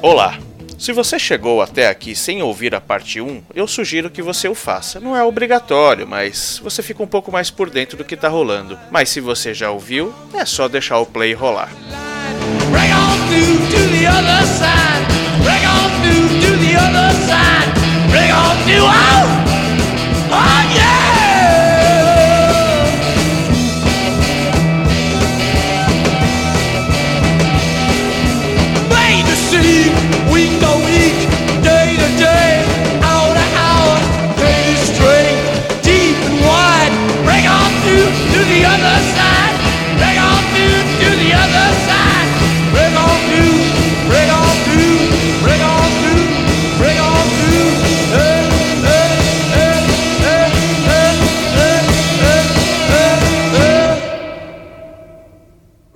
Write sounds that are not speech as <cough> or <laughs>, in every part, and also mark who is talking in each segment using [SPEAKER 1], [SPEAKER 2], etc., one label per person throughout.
[SPEAKER 1] Olá! Se você chegou até aqui sem ouvir a parte 1, eu sugiro que você o faça. Não é obrigatório, mas você fica um pouco mais por dentro do que tá rolando. Mas se você já ouviu, é só deixar o play rolar. Break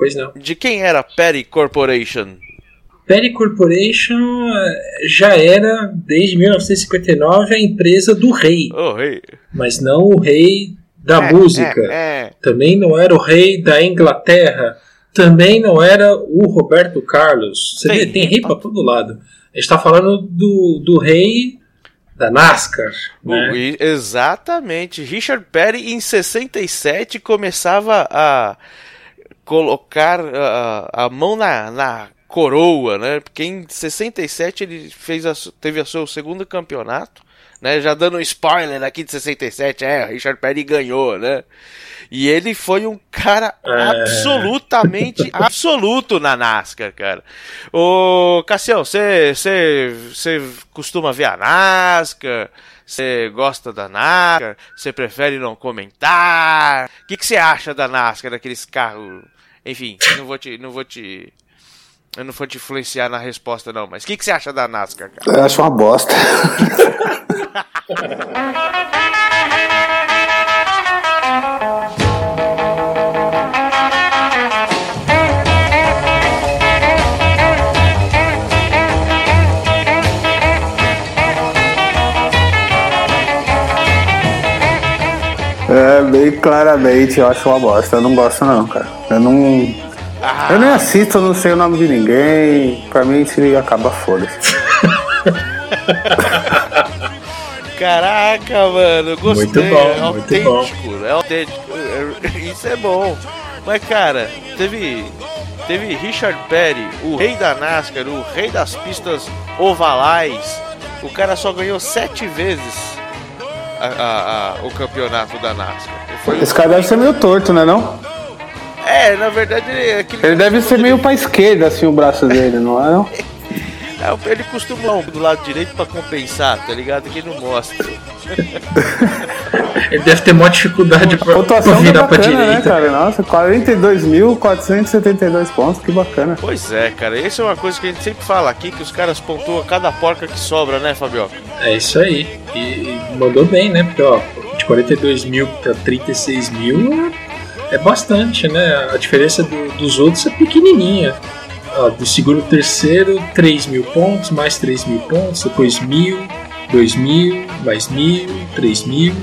[SPEAKER 2] Pois não.
[SPEAKER 1] De quem era Perry Corporation?
[SPEAKER 2] Perry Corporation eh, já era, desde 1959, a empresa do rei.
[SPEAKER 1] O rei.
[SPEAKER 2] Mas não o rei da é, música. É, é. Também não era o rei da Inglaterra. Também não era o Roberto Carlos. Você tem, vê, tem rei para todo lado. A gente está falando do, do rei da NASCAR. Né?
[SPEAKER 1] exatamente. Richard Perry, em 67, começava a colocar a, a mão na, na coroa, né? Porque em 67 ele fez a, teve o seu segundo campeonato, né? Já dando um spoiler aqui de 67, é, Richard Perry ganhou, né? E ele foi um cara é. absolutamente <laughs> absoluto na NASCAR, cara. Ô, Cassião, você costuma ver a NASCAR? Você gosta da NASCAR? Você prefere não comentar? O que você acha da NASCAR, daqueles carros? Enfim, não vou te, não vou te, eu não vou te influenciar na resposta não. Mas o que você acha da NASCAR, cara?
[SPEAKER 3] Eu acho uma bosta. <laughs> bem claramente, eu acho uma bosta. Eu não gosto não, cara. Eu não. Ah. Eu nem assisto, eu não sei o nome de ninguém. Pra mim, se acaba, foda-se. <laughs>
[SPEAKER 1] Caraca, mano, gostei.
[SPEAKER 2] Muito bom, é autêntico,
[SPEAKER 1] muito bom. é autêntico. Isso é bom. Mas, cara, teve, teve Richard Perry, o rei da NASCAR, o rei das pistas ovalais. O cara só ganhou sete vezes a, a, o campeonato da NASCAR.
[SPEAKER 3] Foi Esse cara deve ser meio torto, né não?
[SPEAKER 1] É, na verdade ele é
[SPEAKER 3] Ele deve ser meio pra esquerda, assim, o braço dele, não é não? <laughs>
[SPEAKER 1] É, ele costuma do lado direito pra compensar, tá ligado? Que não mostra.
[SPEAKER 2] ele deve ter maior dificuldade pra, pra virar bacana, pra né, direita. Né,
[SPEAKER 3] cara? Nossa, 42.472 pontos, que bacana.
[SPEAKER 1] Pois é, cara. Isso é uma coisa que a gente sempre fala aqui, que os caras pontuam cada porca que sobra, né, Fabioca?
[SPEAKER 2] É isso aí. E, e mandou bem, né? Porque, ó, de 42 mil pra 36 mil é bastante, né? A diferença do, dos outros é pequenininha ó, do segundo terceiro, 3 mil pontos, mais 3 mil pontos, depois mil, 2 mil, mais mil, 3 mil.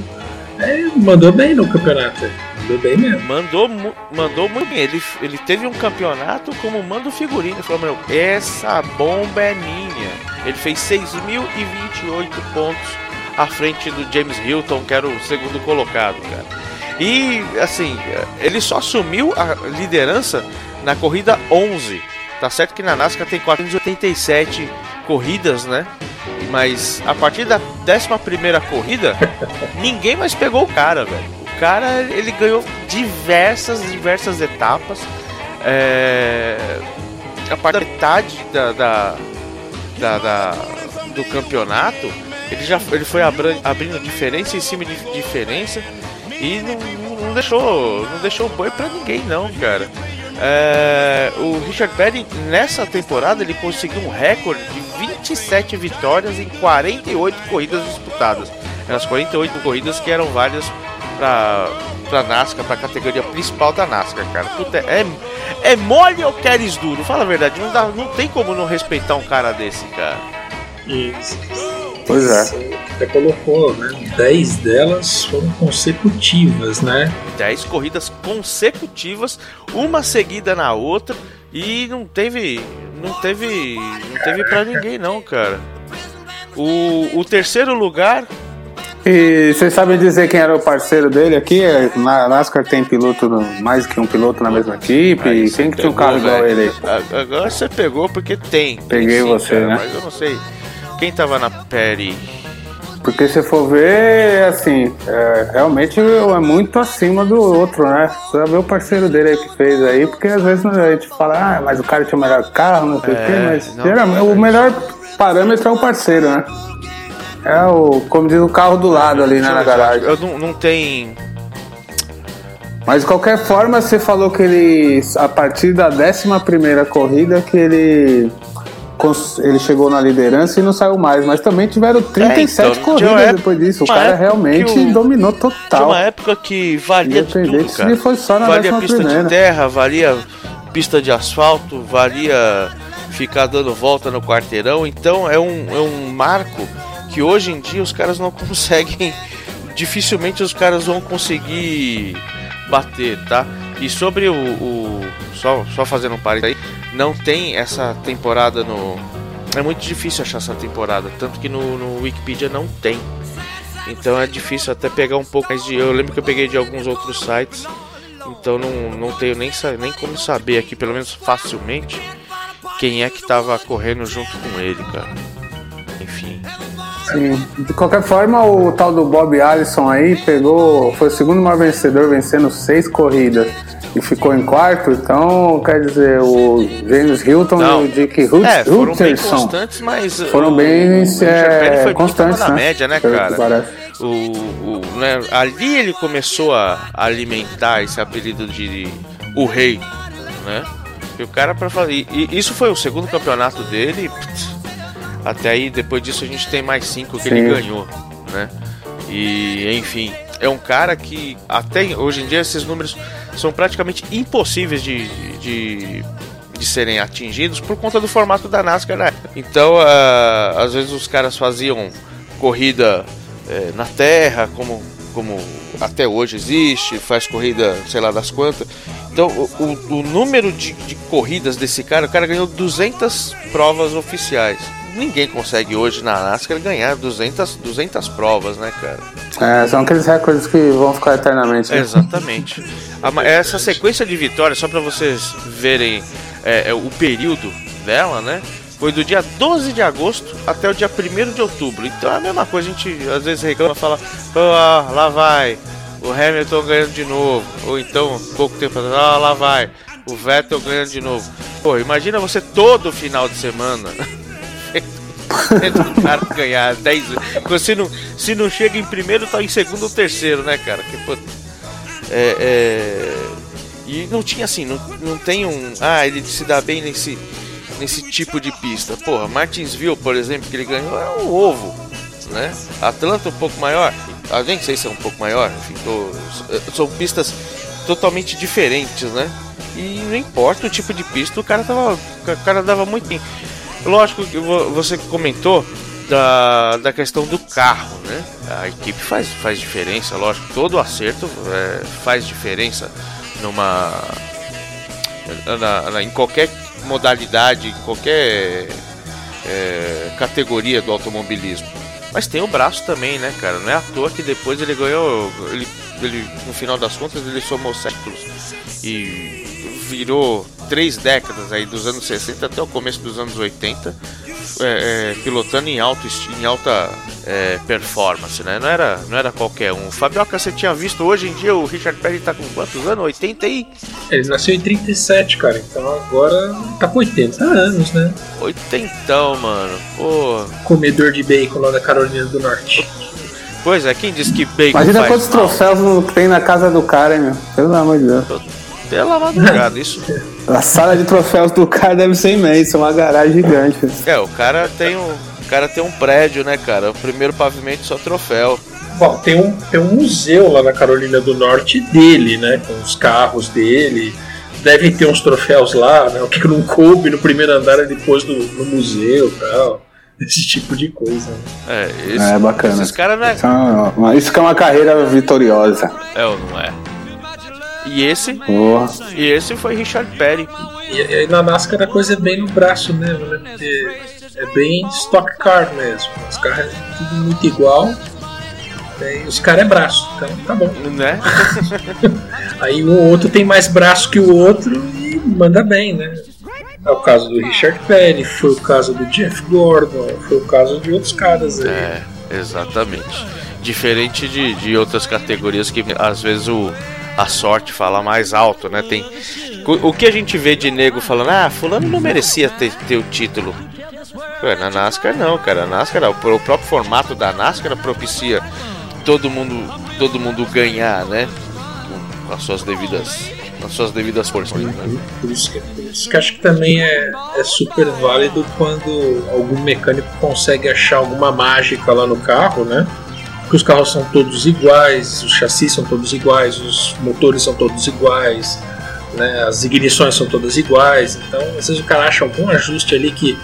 [SPEAKER 2] É, mandou bem no campeonato. Mandou bem mesmo.
[SPEAKER 1] Mandou, mandou muito bem. Ele, ele teve um campeonato como manda o figurino. Falou, meu, essa bomba é minha. Ele fez 6.028 pontos à frente do James Hilton, que era o segundo colocado, cara. E, assim, ele só assumiu a liderança na corrida 11 Tá certo que na NASCAR tem 487 corridas, né? Mas a partir da 11 corrida, <laughs> ninguém mais pegou o cara, velho. O cara, ele ganhou diversas, diversas etapas. É... A partir da metade da, da, da, da do campeonato, ele já ele foi abrindo diferença em cima de diferença e não, não deixou não deixou boi para ninguém não, cara. É, o Richard Petty nessa temporada ele conseguiu um recorde de 27 vitórias em 48 corridas disputadas. As 48 corridas que eram válidas para para NASCAR, para a categoria principal da NASCAR, cara. Puta, é, é mole ou queres duro? Fala a verdade, não, dá, não tem como não respeitar um cara desse, cara.
[SPEAKER 2] Isso. Pois é. Até colocou, né? 10 delas foram consecutivas, né?
[SPEAKER 1] 10 corridas consecutivas, uma seguida na outra. E não teve. não teve. Não teve pra ninguém não, cara. O, o terceiro lugar.
[SPEAKER 3] E vocês sabem dizer quem era o parceiro dele aqui? Na NASCAR tem piloto, mais que um piloto na mesma equipe.
[SPEAKER 1] Aí
[SPEAKER 3] quem
[SPEAKER 1] você
[SPEAKER 3] que tinha um carro igual
[SPEAKER 1] velho.
[SPEAKER 3] ele?
[SPEAKER 1] Agora você pegou porque tem. Tem
[SPEAKER 3] Peguei
[SPEAKER 1] sim,
[SPEAKER 3] você,
[SPEAKER 1] cara,
[SPEAKER 3] né?
[SPEAKER 1] Mas eu não sei. Quem tava na Perry?
[SPEAKER 3] Porque se for ver, assim, é, realmente é muito acima do outro, né? Você ver o parceiro dele aí que fez aí, porque às vezes a gente fala, ah, mas o cara tinha o melhor carro, não sei o
[SPEAKER 1] É,
[SPEAKER 3] quê, mas
[SPEAKER 1] não,
[SPEAKER 3] geralmente,
[SPEAKER 1] é.
[SPEAKER 3] o melhor parâmetro é o parceiro, né? É o, como diz o carro do lado ali, né, na garagem.
[SPEAKER 1] Eu não, não tem.
[SPEAKER 3] Mas de qualquer forma, você falou que ele, a partir da 11 corrida, que ele, ele chegou na liderança e não saiu mais. Mas também tiveram 37
[SPEAKER 1] É, então, tinha
[SPEAKER 3] corridas
[SPEAKER 1] época-
[SPEAKER 3] depois disso. O cara realmente
[SPEAKER 1] o-
[SPEAKER 3] dominou
[SPEAKER 1] Tinha
[SPEAKER 3] total.
[SPEAKER 1] uma época que valia de tudo, cara.
[SPEAKER 3] foi só na
[SPEAKER 1] valia
[SPEAKER 3] 11ª
[SPEAKER 1] pista de
[SPEAKER 3] primeira.
[SPEAKER 1] terra, valia pista de asfalto, valia ficar dando volta no quarteirão. Então é um, é um marco que hoje em dia os caras não <laughs> conseguem. Dificilmente os caras vão conseguir bater, tá? E sobre o. o- só, só fazendo um parênteses aí, não tem essa temporada no. É muito difícil achar essa temporada, tanto que no, no Wikipedia não tem. Então é difícil até pegar um pouco mais de. Eu lembro que eu peguei de alguns outros sites, então não, não tenho nem, nem como saber aqui, pelo menos facilmente, quem é que tava correndo junto com ele, cara. Enfim.
[SPEAKER 3] Sim. De qualquer forma, o tal do Bob Allison aí pegou, foi o segundo maior vencedor, vencendo seis corridas. E ficou em quarto, então quer dizer, o James Hilton
[SPEAKER 1] Não.
[SPEAKER 3] e o Dick Hut-
[SPEAKER 1] É, foram bem
[SPEAKER 3] Hutcherson
[SPEAKER 1] constantes, mas.
[SPEAKER 3] foram
[SPEAKER 1] o-
[SPEAKER 3] bem
[SPEAKER 1] o
[SPEAKER 3] é,
[SPEAKER 1] foi
[SPEAKER 3] constantes,
[SPEAKER 1] acima
[SPEAKER 3] né?
[SPEAKER 1] média, né,
[SPEAKER 3] Pelo
[SPEAKER 1] cara? O, o, né, ali ele começou a alimentar esse apelido de o rei, né? E o cara para fazer. E, isso foi o segundo campeonato dele. putz, até aí, depois disso, a gente tem mais cinco que ele
[SPEAKER 3] Sim.
[SPEAKER 1] ganhou, né? E enfim, é um cara que até hoje em dia esses números são praticamente impossíveis de, de, de serem atingidos por conta do formato da NASCAR, né? Então, ah, às vezes os caras faziam corrida eh, na terra, como, como até hoje existe, faz corrida, sei lá das quantas. Então, o, o- o número de, de corridas desse cara, o cara ganhou 200 provas oficiais. Ninguém consegue hoje na NASCAR ganhar 200, 200 provas, né, cara?
[SPEAKER 3] É, são aqueles recordes que vão ficar eternamente. né?
[SPEAKER 1] Exatamente. A Essa sequência de vitórias, só para vocês verem é, é, o período dela, né? Foi do dia 12 de agosto até o dia 1 de outubro. Então é a mesma coisa, a gente às vezes reclama fala, "Pô, ah, lá vai, o Hamilton ganhando de novo. Ou então, pouco tempo atrás, ah, lá vai, o Vettel ganhando de novo. Pô, imagina você todo final de semana. <laughs> vendo o cara ganhar 10 Você não, se não chega em primeiro, tá em segundo ou terceiro, né, cara? Que, pô, é, é, E não tinha assim, não, não tem um. Ah, ele se dá bem nesse, nesse tipo de pista. Porra, Martinsville, por exemplo, que ele ganhou é um ovo, né? Atlanta um pouco maior, ah, nem sei se é um pouco maior, enfim, tô- são pistas totalmente diferentes, né? E não importa o tipo de pista, o cara tava. O cara dava muito bem. Lógico que vo- você comentou da, da questão do carro, né? A equipe faz, faz diferença, lógico. Todo acerto é, faz diferença numa. na- na- em qualquer modalidade, em qualquer é, categoria do automobilismo. Mas tem o braço também, né, cara? Não é à toa que depois ele ganhou. Ele, ele, no final das contas, ele somou séculos e virou três décadas aí, dos anos 60 até o começo dos anos 80, é, é, pilotando em, alto, em alta é, performance, né? Não era, não era qualquer um. Fabioca, você tinha visto hoje em dia o Richard Petty tá com quantos anos? 80 e
[SPEAKER 2] Ele nasceu em 37, cara, então agora tá com 80 anos, né?
[SPEAKER 1] oitentão, mano. Pô.
[SPEAKER 2] Comedor de bacon lá da Carolina do Norte.
[SPEAKER 1] Pois é, quem disse que bacon
[SPEAKER 3] Imagina
[SPEAKER 1] faz
[SPEAKER 3] quantos
[SPEAKER 1] mal?
[SPEAKER 3] troféus não tem na casa do cara, hein, meu? Pelo amor de Deus.
[SPEAKER 1] Pela madrugada, isso. <laughs>
[SPEAKER 3] A sala de troféus do cara deve ser imensa, uma garagem gigante.
[SPEAKER 1] É, o cara tem um. O cara tem um prédio, né, cara? O primeiro pavimento só troféu.
[SPEAKER 2] Bom, tem um, tem um museu lá na Carolina do Norte dele, né? Com os carros dele. Deve ter uns troféus lá, né? O que não coube no primeiro andar ele pôs no, no museu e tal. <laughs> Esse tipo de coisa. né?
[SPEAKER 1] É, esse,
[SPEAKER 3] É, bacana.
[SPEAKER 1] Esses caras não é.
[SPEAKER 3] Isso é uma- isso que é uma carreira vitoriosa.
[SPEAKER 1] É ou não é? E esse,
[SPEAKER 3] Porra.
[SPEAKER 1] e esse foi Richard Petty.
[SPEAKER 2] E, e na NASCAR a coisa é bem no braço mesmo, né? Porque é bem stock car mesmo. Os carros é tudo muito igual. né? E os caras é braço, então tá bom.
[SPEAKER 1] Né? <laughs>
[SPEAKER 2] Aí o outro tem mais braço que o outro e manda bem, né? É o caso do Richard Petty, foi o caso do Jeff Gordon, foi o caso de outros caras aí.
[SPEAKER 1] É, exatamente. Diferente de, de outras categorias que às vezes o, a sorte fala mais alto, né? Tem, o, que a gente vê de nego falando, ah, fulano não merecia ter, ter o título. Ué, na NASCAR não, cara. Na NASCAR, o, próprio formato da NASCAR propicia todo mundo, todo mundo ganhar, né? Com as suas devidas, as suas devidas forças. Né?
[SPEAKER 2] Por isso, que, por isso que acho que também é, é super válido quando algum mecânico consegue achar alguma mágica lá no carro, né? Porque os carros são todos iguais, os chassis são todos iguais, os motores são todos iguais, né? as ignições são todas iguais. Então, às vezes o cara acha algum ajuste ali que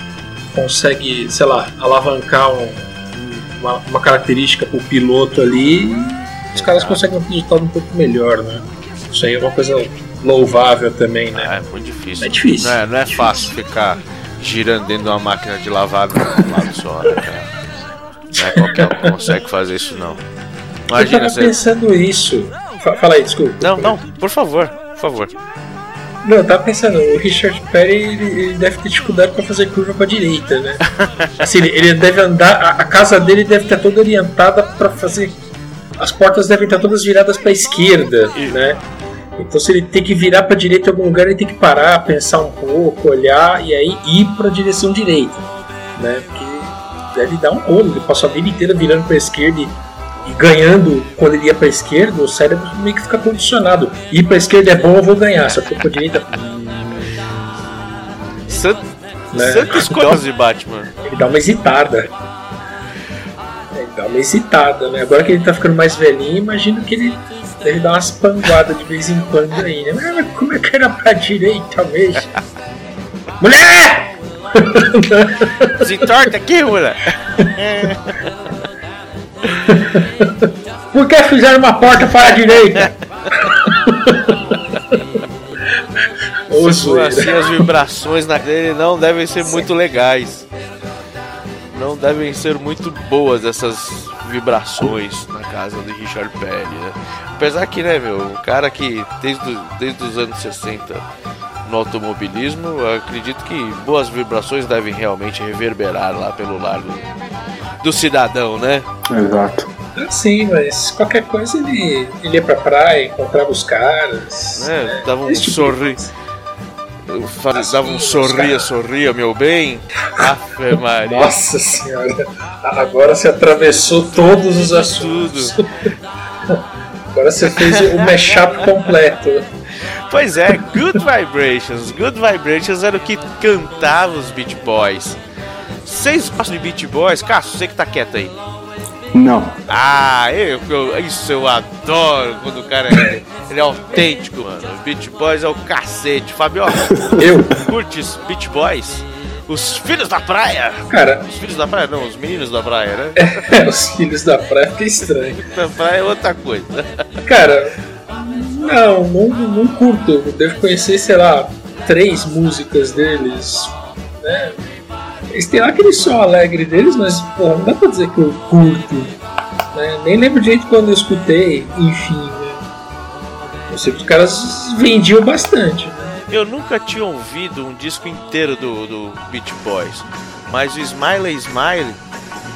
[SPEAKER 2] consegue, sei lá, alavancar um- uma, uma característica pro piloto ali e os caras conseguem um resultado um pouco melhor, né? Isso aí é uma coisa louvável também, né?
[SPEAKER 1] É, muito difícil.
[SPEAKER 2] É difícil.
[SPEAKER 1] Não é, não é
[SPEAKER 2] Difícil.
[SPEAKER 1] fácil ficar girando dentro de uma máquina de lavar um lado só, né, cara? Não é qualquer um que consegue fazer isso, não.
[SPEAKER 2] Eu
[SPEAKER 1] Imagina
[SPEAKER 2] tava
[SPEAKER 1] você.
[SPEAKER 2] pensando isso. Fa- Fala aí, desculpa.
[SPEAKER 1] Não, não, por favor, por favor.
[SPEAKER 2] Não, eu tava pensando, o Richard Petty ele, ele deve ter dificuldade pra fazer curva pra direita, né? <laughs> Assim, ele, ele deve andar, a, a casa dele deve estar toda orientada pra fazer. As portas devem estar todas viradas pra esquerda, né? Então se ele tem que virar pra direita em algum lugar, ele tem que parar, pensar um pouco, olhar e aí ir pra direção direita, né? Porque deve dar um rolo, ele passou a vida inteira virando pra esquerda e, e ganhando quando ele ia pra esquerda, o cérebro meio que fica condicionado. Ir pra esquerda é bom, eu vou ganhar, se eu for pra direita,
[SPEAKER 1] Sant...
[SPEAKER 2] Né?
[SPEAKER 1] Santa escolha de Batman.
[SPEAKER 2] ele dá uma hesitada. Ele dá uma hesitada, né? Agora que ele tá ficando mais velhinho, imagino que ele deve dar umas panguadas de vez em quando aí, né? Mas como é que era pra direita mesmo? Mulher! <laughs>
[SPEAKER 1] Desentorta aqui, moleque.
[SPEAKER 2] Por que fizeram uma porta para a direita?
[SPEAKER 1] Se
[SPEAKER 2] zoeira.
[SPEAKER 1] assim, as vibrações na dele não devem ser muito legais. Não devem ser muito boas essas vibrações na casa de Richard Petty, né? Apesar que, né, meu, um cara que desde, desde os anos 60 no automobilismo, acredito que boas vibrações devem realmente reverberar lá pelo lar do, cidadão, né?
[SPEAKER 3] Exato.
[SPEAKER 2] Sim, mas qualquer coisa ele, ele ia pra praia, encontrava os caras.
[SPEAKER 1] É,
[SPEAKER 2] né?
[SPEAKER 1] dava um
[SPEAKER 2] Esse tipo de
[SPEAKER 1] sorri-
[SPEAKER 2] coisa.
[SPEAKER 1] Faz- Dava um sorria, sorria, meu bem. Ave Maria.
[SPEAKER 2] Nossa senhora, agora você atravessou todos os assuntos. <laughs> Agora você fez o mashup completo.
[SPEAKER 1] Pois é, Good Vibrations. Good Vibrations era o que cantava os Beach Boys. Vocês gostam de Beach Boys? Cássio, você que tá quieto aí.
[SPEAKER 3] Não.
[SPEAKER 1] Ah, eu, eu- isso eu adoro quando o cara é, ele é autêntico, mano. Beach Boys é o cacete. Fabiola, <laughs>
[SPEAKER 2] Eu,
[SPEAKER 1] curte Beach Boys? Os filhos da praia?
[SPEAKER 2] cara,
[SPEAKER 1] Os filhos da praia? Não, os meninos da praia, né? <laughs>
[SPEAKER 2] os filhos da praia fica estranho. <laughs>
[SPEAKER 1] Da praia é outra coisa.
[SPEAKER 2] Cara, não, não, não curto. Eu devo conhecer, sei lá, três músicas deles, né? Eles têm lá aquele som alegre deles, mas, não dá pra dizer que eu curto. Né? Nem lembro direito quando eu escutei, enfim, né? Eu sei que os caras vendiam bastante. né?
[SPEAKER 1] Eu nunca tinha ouvido um disco inteiro do, do Beach Boys, mas o Smiley Smiley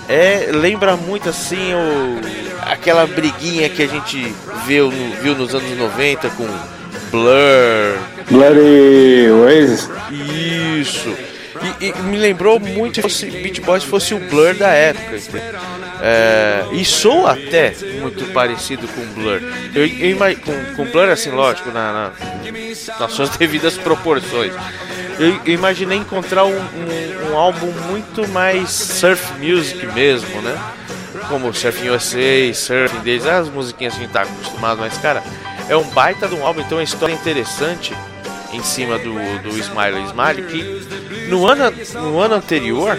[SPEAKER 1] é, lembra muito assim o, aquela briguinha que a gente viu, no- viu nos anos 90 com Blur.
[SPEAKER 3] Bloody Oasis?
[SPEAKER 1] Isso. E, e me lembrou muito se Beach Boys fosse o Blur da época. É, e sou até muito parecido com Blur. Eu, eu com, com Blur, assim, lógico, na, na- nas suas <laughs> devidas proporções. Eu, eu imaginei encontrar um, um- um álbum muito mais surf music mesmo, né? Como Surfing USA, Surfing Days, as musiquinhas que a gente tá acostumado, mas cara, é um baita de um álbum, então a história é interessante em cima do, do Smiley Smiley que no ano, no ano anterior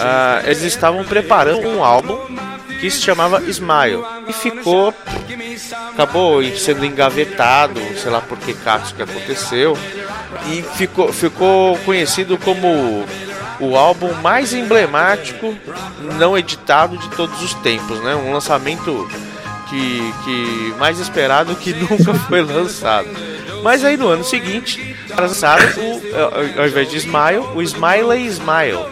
[SPEAKER 1] ah, eles estavam preparando um álbum que se chamava Smile e ficou acabou sendo engavetado, sei lá por que caso que aconteceu, e ficou, ficou conhecido como o álbum mais emblemático não editado de todos os tempos, né? Um lançamento que, que mais esperado que <laughs> nunca foi lançado. Mas aí no ano seguinte, lançaram o, ao invés de Smile, o Smiley Smile,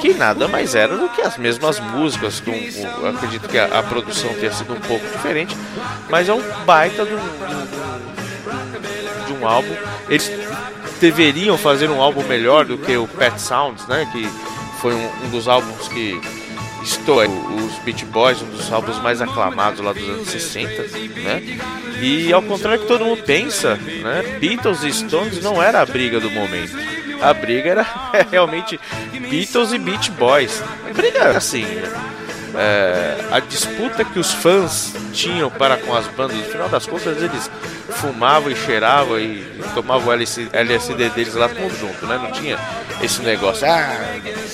[SPEAKER 1] que nada mais era do que as mesmas músicas. Acredito que a, a, produção tenha sido um pouco diferente, mas é um baita de um, de um, de um álbum. Eles deveriam fazer um álbum melhor do que o Pet Sounds, né? Que foi um, um dos álbuns que estou os Beach Boys, um dos álbuns mais aclamados lá dos anos 60, né? E ao contrário que todo mundo pensa, né? Beatles e Stones não era a briga do momento. A briga era <laughs> realmente Beatles e Beach Boys. A briga assim, é, a disputa que os fãs tinham para com as bandas, no final das contas eles fumavam e cheiravam e tomavam o LSD deles lá tudo junto, né? Não tinha esse negócio, ah,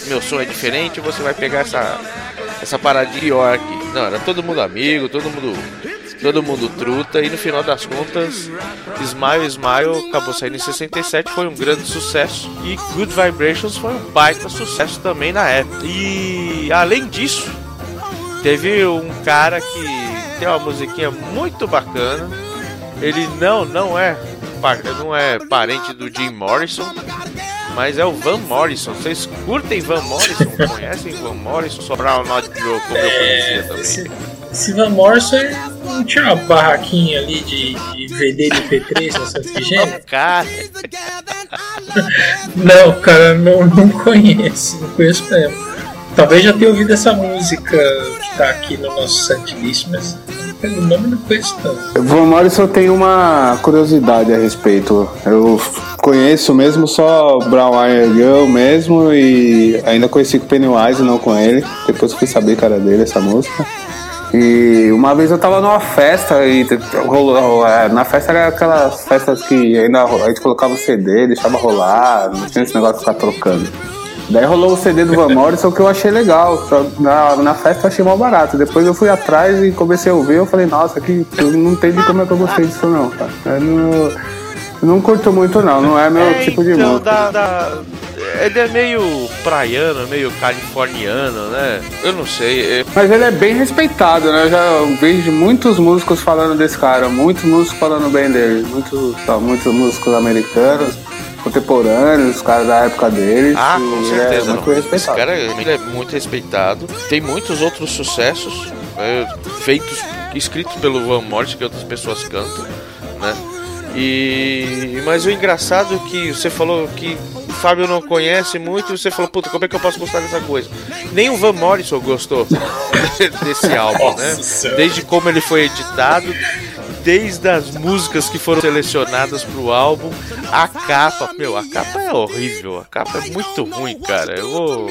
[SPEAKER 1] meu som é diferente, você vai pegar essa, essa paradinha pior aqui. Não, era todo mundo amigo, todo mundo todo mundo truta e no final das contas Smile Smile acabou saindo em 67, foi um grande sucesso e Good Vibrations foi um baita sucesso também na época. E além disso, teve um cara que tem uma musiquinha muito bacana. Ele não não é não é parente do Jim Morrison, mas é o Van Morrison. Vocês curtem Van Morrison? <laughs> Conhecem Van Morrison? Sobrar o Not Grow, como eu conhecia também. Esse,
[SPEAKER 2] esse Van Morrison não tinha uma barraquinha ali de, de vender MP3 na Santa Efigênia?
[SPEAKER 1] Cara. <laughs>
[SPEAKER 2] não, cara, não, não conheço. Não conheço mesmo. Talvez já tenha ouvido essa música que tá aqui no nosso setlist, mas pelo nome não conheço tanto.
[SPEAKER 3] Van Morrison tem uma curiosidade a respeito. Eu conheço mesmo só Brown Eyed Girl mesmo e ainda conheci com Pennywise, não com ele. Depois fui saber era dele essa música. E uma vez eu tava numa festa e rolou, é, na festa era aquelas festas que ainda a gente colocava o CD, deixava rolar, não tinha esse negócio de ficar trocando. Daí rolou o CD do Van Morrison que eu achei legal. Na, na festa eu achei mal barato. Depois eu fui atrás e comecei a ouvir. Eu falei, nossa, que não entendi como é que eu gostei disso não, cara. Eu não, não curto muito não, não é meu é, tipo de então, música. Da, da,
[SPEAKER 1] ele é meio praiano, meio californiano, né? Eu não sei.
[SPEAKER 3] É... Mas ele é bem respeitado, né? Eu já vejo muitos músicos falando desse cara, muitos músicos falando bem dele, muitos, muitos músicos americanos contemporâneos, os caras da época dele.
[SPEAKER 1] Ah, com é certeza. É muito respeitado. Esse cara ele é muito respeitado. Tem muitos outros sucessos né, feitos, escritos pelo Van Morrison que outras pessoas cantam, né? E mas o engraçado é que você falou que o Fábio não conhece muito e você falou, puta, como é que eu posso gostar dessa coisa? Nem o Van Morrison gostou <laughs> desse álbum, né? Desde como ele foi editado, desde as músicas que foram selecionadas pro álbum, a capa, meu, a capa é horrível, a capa é muito ruim, cara. Eu vou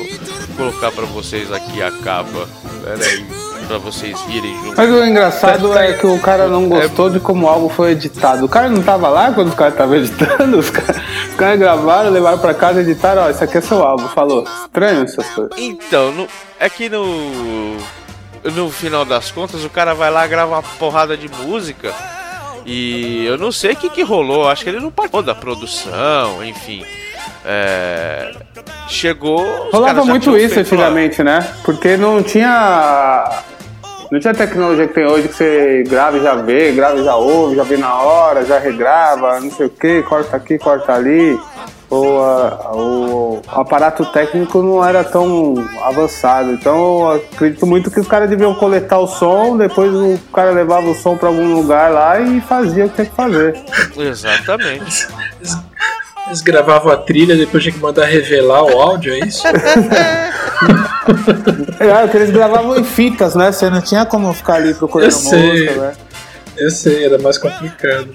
[SPEAKER 1] colocar para vocês aqui a capa. Pera aí. Pra vocês virem junto.
[SPEAKER 3] Mas o engraçado é que o cara não gostou de como o álbum foi editado. O cara não tava lá quando os caras estavam editando, os caras cara gravaram, levaram pra casa e editaram, ó, isso aqui é seu álbum. Falou, estranho essas coisas.
[SPEAKER 1] Então, no, é que no no final das contas, o cara vai lá grava uma porrada de música. E eu não sei o que, que rolou. Acho que ele não participou da produção, enfim. É... Chegou.
[SPEAKER 3] Rolava muito isso antigamente, né? Porque não tinha. Não tinha tecnologia que tem hoje que você grava e já vê, grava e já ouve, já vê na hora, já regrava, não sei o que, corta aqui, corta ali o, a, o aparato técnico não era tão avançado. Então acredito muito que os caras deviam coletar o som, depois o cara levava o som para algum lugar lá e fazia o que tinha que fazer.
[SPEAKER 1] Exatamente.
[SPEAKER 2] Eles gravavam a trilha, depois tinha que mandar revelar o áudio, é isso? <laughs>
[SPEAKER 3] é, que eles gravavam em fitas, né? Você não tinha como ficar ali procurando música, né?
[SPEAKER 2] Eu sei, era mais complicado.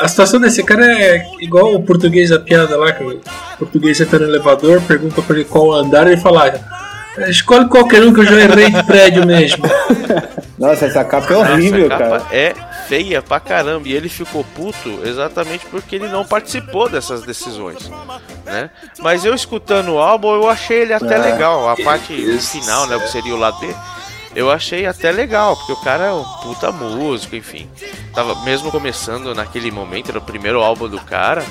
[SPEAKER 2] A situação desse cara é igual o português a piada lá, que o português entra no elevador, pergunta pra ele qual andar e ele fala: ah, escolhe qualquer um que eu já errei de prédio mesmo. <laughs>
[SPEAKER 3] Nossa, essa capa é horrível, Nossa, cara.
[SPEAKER 1] É feia pra caramba. E ele ficou puto exatamente porque ele não participou dessas decisões. Né? Mas eu escutando o álbum, eu achei ele até é. legal. A parte final, né? O que seria o lado B eu achei até legal, porque o cara é um puta músico, enfim. Tava mesmo começando naquele momento, era o primeiro álbum do cara.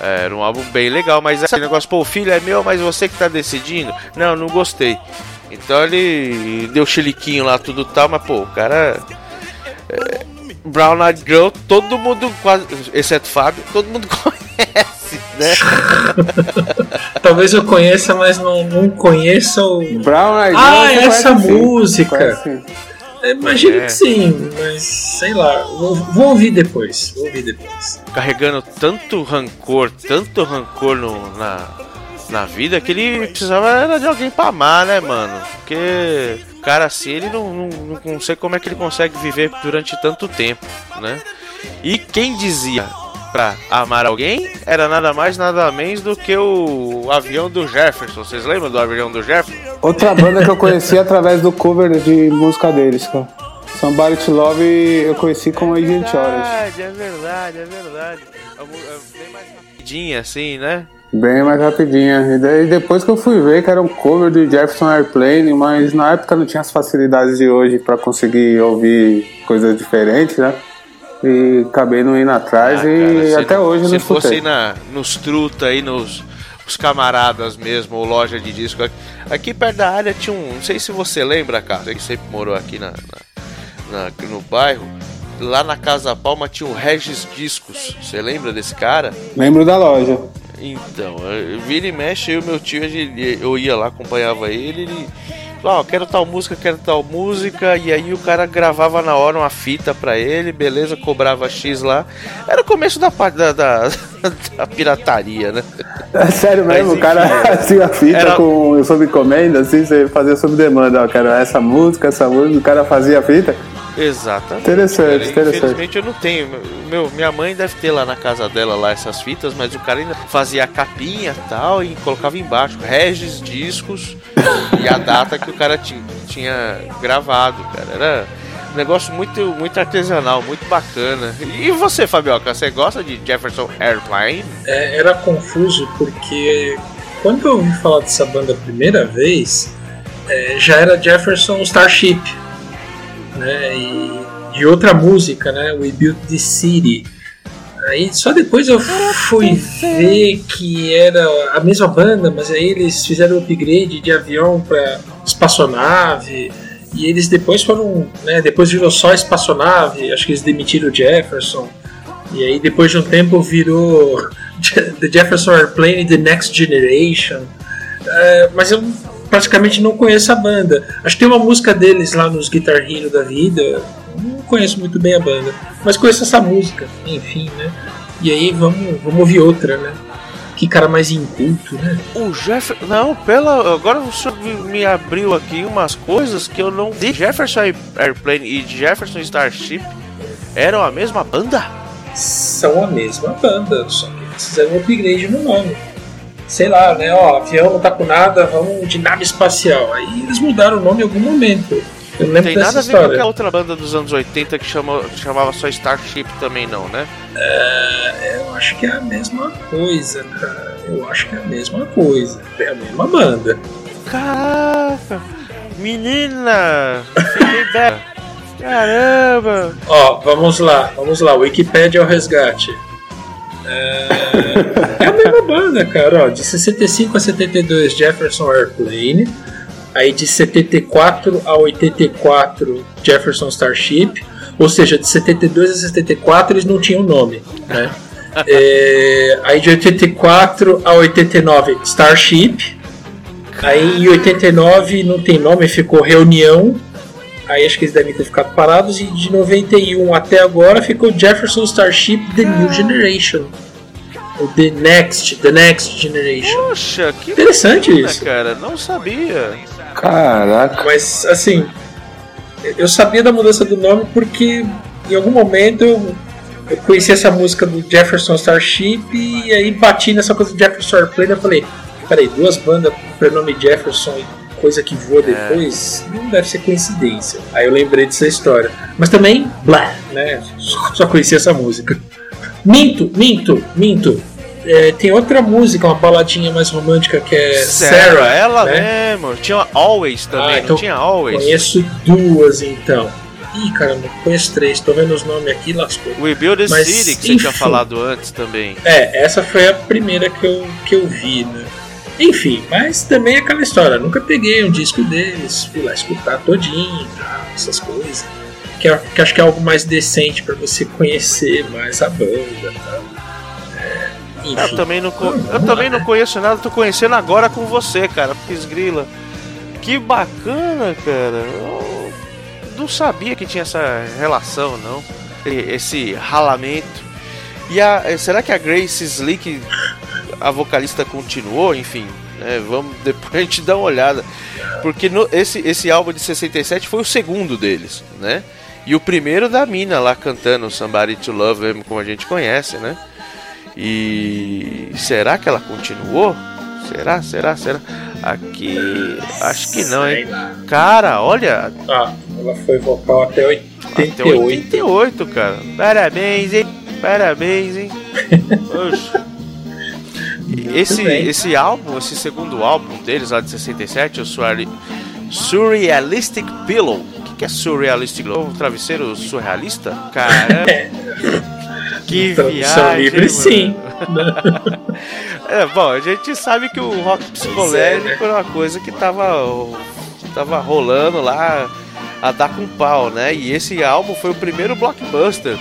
[SPEAKER 1] é, Era um álbum bem legal, mas esse negócio, pô, o filho é meu, mas você que tá decidindo? Não, não gostei. Então ele deu chiliquinho lá, tudo tal, mas pô, o cara. É, Brown Eyed Girl, todo mundo, quase, exceto Fábio, todo mundo <laughs> conhece, né?
[SPEAKER 2] Talvez eu conheça, mas não, não conheça o.
[SPEAKER 3] Brown Eyed
[SPEAKER 2] Ah,
[SPEAKER 3] Girl, você
[SPEAKER 2] essa música.
[SPEAKER 3] Sim.
[SPEAKER 2] É, Imagino
[SPEAKER 1] É.
[SPEAKER 2] que sim, mas sei lá. Vou, vou ouvir depois. Vou ouvir depois.
[SPEAKER 1] Carregando tanto rancor, tanto rancor no- na, na vida, que ele precisava era de alguém pra amar, né, mano? Porque o cara assim, ele não, não, não, sei como é que ele consegue viver durante tanto tempo, né? E quem dizia pra amar alguém era nada mais, nada menos do que o avião do Jefferson. Vocês lembram do avião do Jefferson?
[SPEAKER 3] Outra banda que eu conheci através do cover de música deles, cara. Somebody to Love eu conheci com Agent Orange.
[SPEAKER 1] é verdade, é verdade. É bem mais rapidinha assim, né?
[SPEAKER 3] Bem mais rapidinha. E daí depois que eu fui ver que era um cover do Jefferson Airplane, mas na época não tinha as facilidades de hoje pra conseguir ouvir coisas diferentes, né? E acabei não indo atrás
[SPEAKER 1] Ah,
[SPEAKER 3] e
[SPEAKER 1] cara, se
[SPEAKER 3] até
[SPEAKER 1] não-
[SPEAKER 3] hoje
[SPEAKER 1] se
[SPEAKER 3] não
[SPEAKER 1] fosse
[SPEAKER 3] escutei.
[SPEAKER 1] aí na, nos truta aí, nos os camaradas mesmo, ou loja de disco. Aqui, aqui perto da área tinha um. Não sei se você lembra, cara, você que sempre morou aqui na, na- na- no bairro. Lá na Casa Palma tinha o Regis Discos. Você lembra desse cara?
[SPEAKER 3] Lembro da loja.
[SPEAKER 1] Então, eu- vira e mexe, eu e meu tio, eu ia lá, acompanhava ele, ele. Ó, oh, quero tal música, quero tal música, e aí o cara gravava na hora uma fita pra ele, beleza, cobrava X lá. Era o começo da parte da, da, <laughs> da pirataria, né?
[SPEAKER 3] É sério
[SPEAKER 1] Mas,
[SPEAKER 3] mesmo, o cara
[SPEAKER 1] enfim,
[SPEAKER 3] tinha fita
[SPEAKER 1] era-
[SPEAKER 3] com sob encomenda, assim, você fazia sob demanda, ó, quero essa música, essa música, o cara fazia a fita.
[SPEAKER 1] Exatamente.
[SPEAKER 3] Interessante,
[SPEAKER 1] cara.
[SPEAKER 3] interessante.
[SPEAKER 1] Infelizmente eu não tenho. Meu, minha mãe deve ter lá na casa dela lá essas fitas, mas o cara ainda fazia a capinha e tal e colocava embaixo Regis discos <laughs> e a data que o cara ti- tinha gravado, cara. Era um negócio muito, muito artesanal, muito bacana. E você, Fabioca, você gosta de Jefferson Airplane?
[SPEAKER 2] É, era confuso porque quando eu ouvi falar dessa banda a primeira vez, é, já era Jefferson Starship, né? E, e outra música, né? We Built This City. Aí só depois eu fui ver que era a mesma banda, mas aí eles fizeram upgrade de avião para espaçonave. E eles depois foram, né, depois virou só espaçonave, acho que eles demitiram o Jefferson. E aí depois de um tempo virou <laughs> The Jefferson Airplane The Next Generation. É, mas eu praticamente não conheço a banda. Acho que tem uma música deles lá nos Guitar Hero da vida. Não conheço muito bem a banda. Mas conheço essa música, enfim, né? E aí vamos, vamos ouvir outra, né? Que cara mais inculto, né?
[SPEAKER 1] O Jefferson. Não, pela. Agora o senhor me- me abriu aqui umas coisas que eu não. De Jefferson Airplane e Jefferson Starship eram a mesma banda?
[SPEAKER 2] São a mesma banda, só que eles fizeram um upgrade no nome. Sei lá, né? Ó, avião não tá com nada, vamos de nave espacial. Aí eles mudaram o nome em algum momento. Eu não
[SPEAKER 1] Tem nada a ver com aquela outra banda dos anos 80 que chama, chamava só Starship também, não, né?
[SPEAKER 2] É, eu acho que é a mesma coisa, cara. Eu acho que é a mesma coisa. É a mesma banda.
[SPEAKER 1] Caraca! Menina! Caramba!
[SPEAKER 2] Ó, vamos lá, vamos lá. Wikipedia ao resgate. É, é a mesma banda, cara. Ó, de 65 a 72, Jefferson Airplane. Aí de 74 a 84, Jefferson Starship. Ou seja, de 72 a 74 eles não tinham nome, né? <laughs> É, aí de 84 a 89, Starship. Aí em 89 não tem nome, ficou Reunião. Aí acho que eles devem ter ficado parados. E de 91 até agora ficou Jefferson Starship The New Generation. O The Next, The Next Generation.
[SPEAKER 1] Poxa, que
[SPEAKER 2] Interessante
[SPEAKER 1] bacana,
[SPEAKER 2] isso.
[SPEAKER 1] cara. Não sabia.
[SPEAKER 3] Caraca.
[SPEAKER 2] Mas assim, eu sabia da mudança do nome porque em algum momento eu, eu conheci essa música do Jefferson Starship e aí bati nessa coisa do Jefferson Airplane e falei, peraí, duas bandas com o prenome Jefferson e coisa que voa depois, não deve ser coincidência. Aí eu lembrei dessa história. Mas também, blá, né? Só, só conheci essa música. Minto, minto, minto. É, tem outra música, uma baladinha mais romântica que é
[SPEAKER 1] Sarah,
[SPEAKER 2] Sarah,
[SPEAKER 1] ela
[SPEAKER 2] né?
[SPEAKER 1] mesmo. Tinha Always também,
[SPEAKER 2] Ah, então
[SPEAKER 1] tinha Always.
[SPEAKER 2] Conheço duas então. Ih, caramba, conheço três. Tô vendo os nomes aqui, lascou.
[SPEAKER 1] We Build a
[SPEAKER 2] Mas,
[SPEAKER 1] City, que você tinha
[SPEAKER 2] enfim.
[SPEAKER 1] falado antes também.
[SPEAKER 2] É, essa foi a primeira que eu, que eu vi, né? Enfim, mas também é aquela história. Nunca peguei um disco deles, fui lá escutar todinho, tal, essas coisas. Que, é- que acho que é algo mais decente pra você conhecer mais a banda, tal. Enfim.
[SPEAKER 1] Eu também não, eu também não conheço nada, tô conhecendo agora com você, cara. Pisgrila. Que bacana, cara. Eu não sabia que tinha essa relação, não. Esse ralamento. E a, eh, será que a Grace Slick, a vocalista, continuou? Enfim, né, vamos <laughs> depois a gente dá uma olhada. Porque no- esse, esse álbum de 67 foi o segundo deles, né? E o primeiro da mina lá cantando Somebody to Love, como a gente conhece, né? E será que ela continuou? Será, será, será? Aqui, acho que não, hein? Cara, olha,
[SPEAKER 2] Ah, ela foi vocal até
[SPEAKER 1] até
[SPEAKER 2] 88.
[SPEAKER 1] 88, cara. Parabéns, hein? Parabéns, hein? <laughs> Poxa. Esse, esse álbum, esse segundo álbum deles, lá de 67, o Surreali- Surrealistic Pillow. O que, que é Surrealistic Pillow? Um travesseiro surrealista? Cara, <laughs> que viagem,
[SPEAKER 2] sim. <laughs>
[SPEAKER 1] É, bom, a gente sabe que o rock psicológico era uma coisa que tava, tava rolando lá a dar com pau, né? E esse álbum foi o primeiro blockbuster,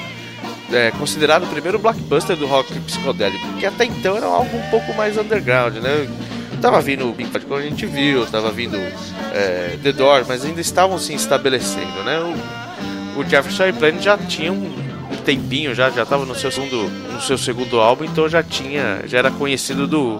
[SPEAKER 1] é, considerado o primeiro blockbuster do rock psicodélico, porque até então era algo um pouco mais underground, né? Tava vindo o Pink Floyd quando a gente viu, tava vindo é, The Doors, mas ainda estavam se estabelecendo, né? O, o Jefferson Airplane já tinha um tempinho, já já estava no seu segundo no seu segundo álbum, então já tinha já era conhecido do,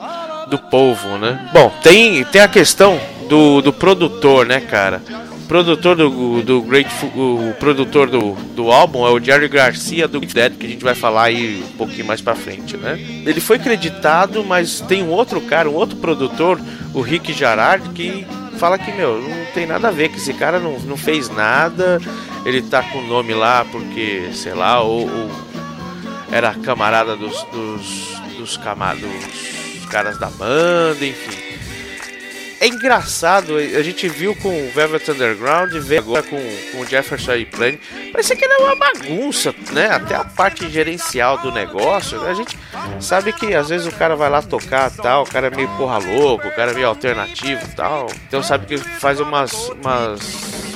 [SPEAKER 1] do povo, né? Bom, tem tem a questão do, do produtor, né, cara? O produtor do, do Grateful, o produtor do, do álbum é o Jerry Garcia do Dead, que a gente vai falar aí um pouquinho mais pra frente, né? Ele foi creditado, mas tem um outro cara, um outro produtor, o Rick Jarard, que fala que, meu, não tem nada a ver, que esse cara não, não fez nada, ele tá com o nome lá porque, sei lá, ou, ou era camarada dos, dos, dos, dos caras da banda, enfim. É engraçado, a gente viu com o Velvet Underground, vê agora com, com o Jefferson Airplane. Parecia que era uma bagunça, né? Até a parte gerencial do negócio. né? A gente sabe que às vezes o cara vai lá tocar tal, o cara é meio porra louco, o cara é meio alternativo tal. Então sabe que faz umas, umas,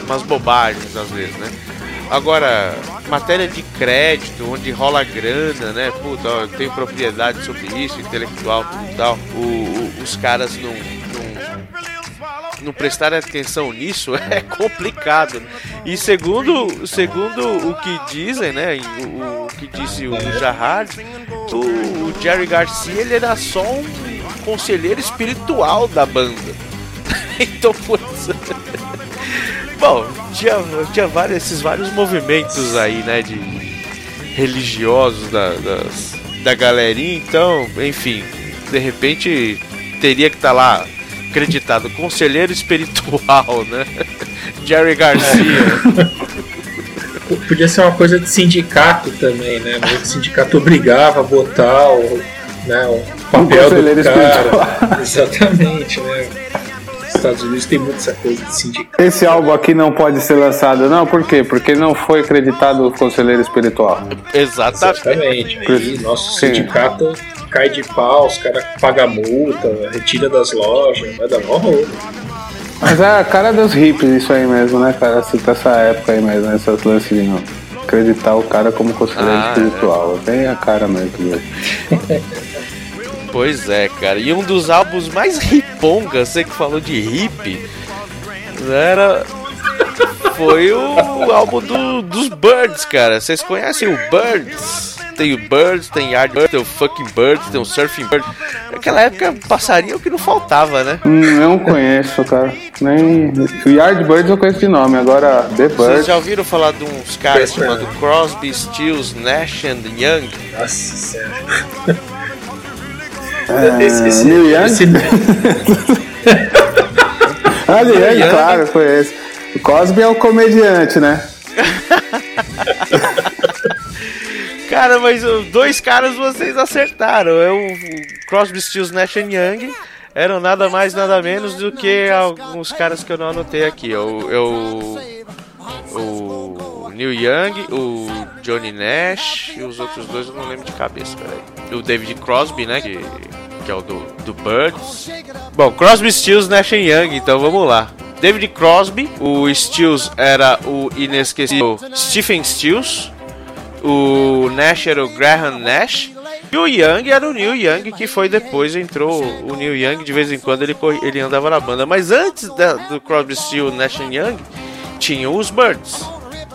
[SPEAKER 1] umas bobagens às vezes, né? Agora, matéria de crédito, onde rola grana, né? Puta, eu tenho propriedade sobre isso, intelectual e tal. O, o- os caras não, não prestarem atenção nisso <laughs> é complicado. né? E segundo, segundo o que dizem, né, o, o que disse o Jarrard, o, Jerry Garcia ele era só um conselheiro espiritual da banda. <laughs> então, putz, <laughs> bom, tinha, tinha vários, esses vários movimentos aí, né, de religiosos da, das- da galerinha, então, enfim, de repente teria que estar lá acreditado conselheiro espiritual, né? <laughs> Jerry Garcia. <laughs>
[SPEAKER 2] Podia ser uma coisa de sindicato também, né? O sindicato obrigava a botar o, né, o papel
[SPEAKER 3] conselheiro
[SPEAKER 2] do cara. <laughs> Exatamente, né? Estados Unidos tem muito essa coisa de sindicato.
[SPEAKER 3] Esse álbum aqui não pode ser lançado, não? Por quê? Porque não foi acreditado o conselheiro espiritual.
[SPEAKER 1] Exatamente.
[SPEAKER 2] Exatamente. E nosso
[SPEAKER 3] Sim.
[SPEAKER 2] Cai de pau, os caras pagam multa, retira das lojas, vai dar mó rolo.
[SPEAKER 3] Mas é a cara dos hippies isso aí mesmo, né, cara? Essa, essa época aí mesmo, né? Essas lances de não acreditar o cara como conselheiro
[SPEAKER 1] Ah,
[SPEAKER 3] espiritual. Tem a cara mesmo. né? <laughs>
[SPEAKER 1] Pois é, cara. E um dos álbuns mais ripongas, você que falou de hip, era. Foi o álbum do- dos Birds, cara. Vocês conhecem o Birds? Tem o Birds, tem Yardbirds, tem o Fucking Birds, tem o Surfing Birds. Naquela época, passarinho que não faltava, né?
[SPEAKER 3] Hum, eu não conheço, cara. Nem. O Yardbirds eu conheço de nome, agora The
[SPEAKER 1] Vocês
[SPEAKER 3] Birds.
[SPEAKER 1] já ouviram falar de uns caras chamados Crosby, Stills, Nash and Young?
[SPEAKER 2] Nossa senhora.
[SPEAKER 3] É,
[SPEAKER 2] Esse- esse-
[SPEAKER 3] Neil Young?
[SPEAKER 2] esse- <laughs>
[SPEAKER 3] Ah, Neil Young, claro, conheço. O Cosby é o comediante, né? <laughs>
[SPEAKER 1] Cara, mas dois caras vocês acertaram. É o Crosby, Stills, Nash Young eram nada mais nada menos do que alguns caras que eu não anotei aqui. É o, é o Neil Young, o Johnny Nash e os outros dois eu não lembro de cabeça, peraí. O David Crosby, né? Que, que é o do, do Birds. Bom, Crosby, Stills, Nash Young, então vamos lá. David Crosby, o Stills era o inesquecível Stephen Stills, o Nash era o Graham Nash e o Young era o Neil Young, que foi depois, entrou o Neil Young, de vez em quando ele, ele andava na banda. Mas antes da, do Crosby, Steel, Nash Young, tinham os Birds,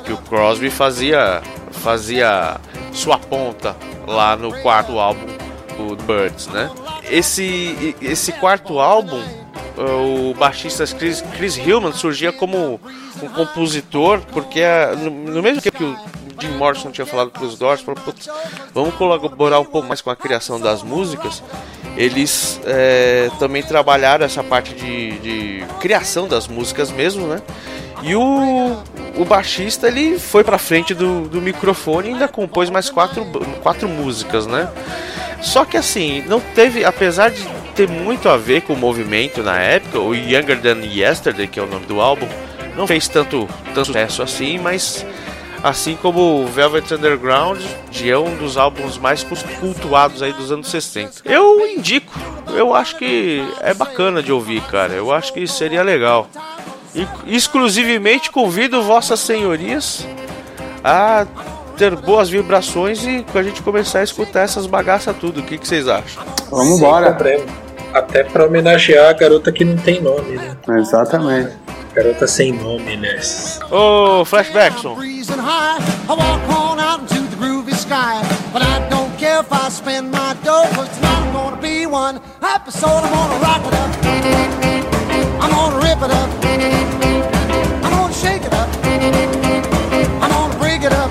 [SPEAKER 1] que o Crosby fazia, fazia sua ponta lá no quarto álbum do Birds, né? Esse, esse quarto álbum, o baixista Chris, Chris Hillman surgia como um compositor, porque no, no mesmo tempo que o Jim Morrison tinha falado para os Doors, falou, vamos colaborar um pouco mais com a criação das músicas. Eles é, também trabalharam essa parte de, de, criação das músicas mesmo, né? E o, o baixista ele foi para frente do, do microfone e ainda compôs mais quatro, quatro músicas, né? Só que assim, não teve, apesar de ter muito a ver com o movimento na época, o Younger Than Yesterday, que é o nome do álbum, não fez tanto, tanto sucesso assim, mas assim como Velvet Underground, que é um dos álbuns mais cultuados aí dos anos 60. Eu indico, eu acho que é bacana de ouvir, cara. Eu acho que seria legal. E, exclusivamente convido vossas senhorias a ter boas vibrações e a gente começar a escutar essas bagaças tudo. O que, que vocês acham?
[SPEAKER 3] Vamos embora.
[SPEAKER 2] Até para homenagear a garota que não tem nome, né?
[SPEAKER 3] Exatamente.
[SPEAKER 2] Garota sem nome, né?
[SPEAKER 1] Ô, oh, Flashbackson.
[SPEAKER 4] But I don't care if I spend my dough, cause tonight gonna be one episode. I'm gonna rock it up. I'm gonna rip it up. I'm gonna shake it up. I'm gonna break it up.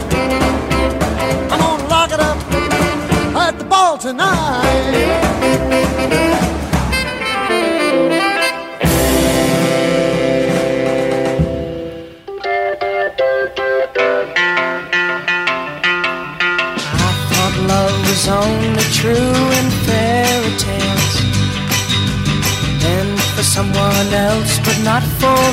[SPEAKER 4] I'm gonna lock it up at the ball tonight.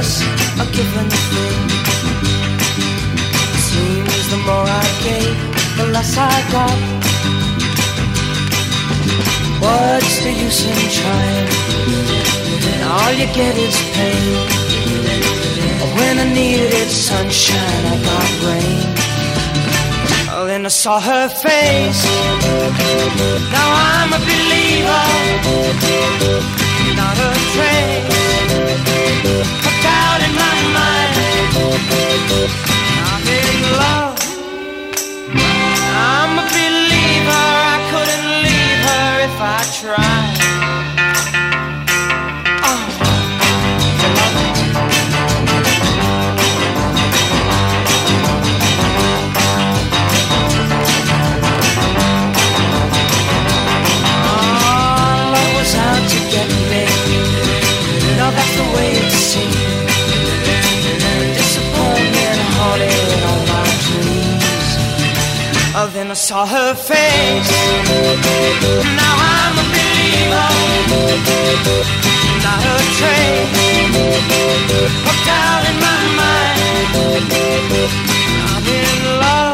[SPEAKER 4] Less a given thing. Seems the more I gave, the less I got. What's the use in trying? And all you get is pain. When I needed sunshine, I got rain. Then I saw her face. Now I'm a believer, not a trace of doubt in my mind. I'm in love. I'm a believer. I couldn't leave her if I tried. I saw her face. Now I'm a believer, not a trace of doubt in my mind. I'm in love.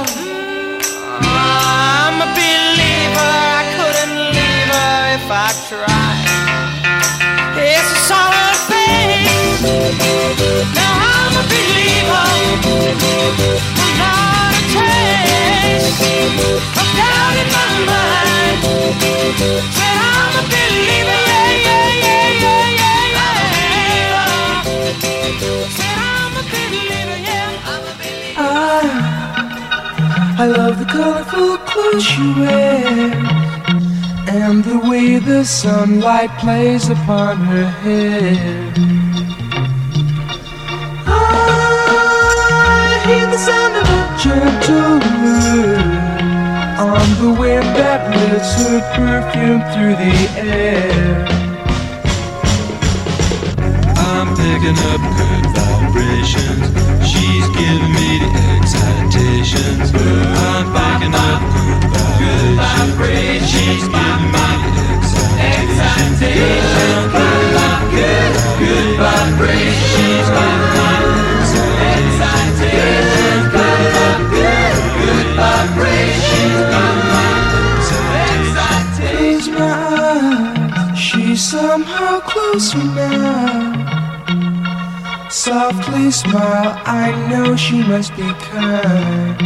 [SPEAKER 4] Ah, I
[SPEAKER 5] love the colorful clothes she wears and the way the sunlight plays upon her hair. Ah, I hear the sound of a gentle word on the wind that lifts her perfume through the air.
[SPEAKER 6] I'm picking up
[SPEAKER 5] she must be kind.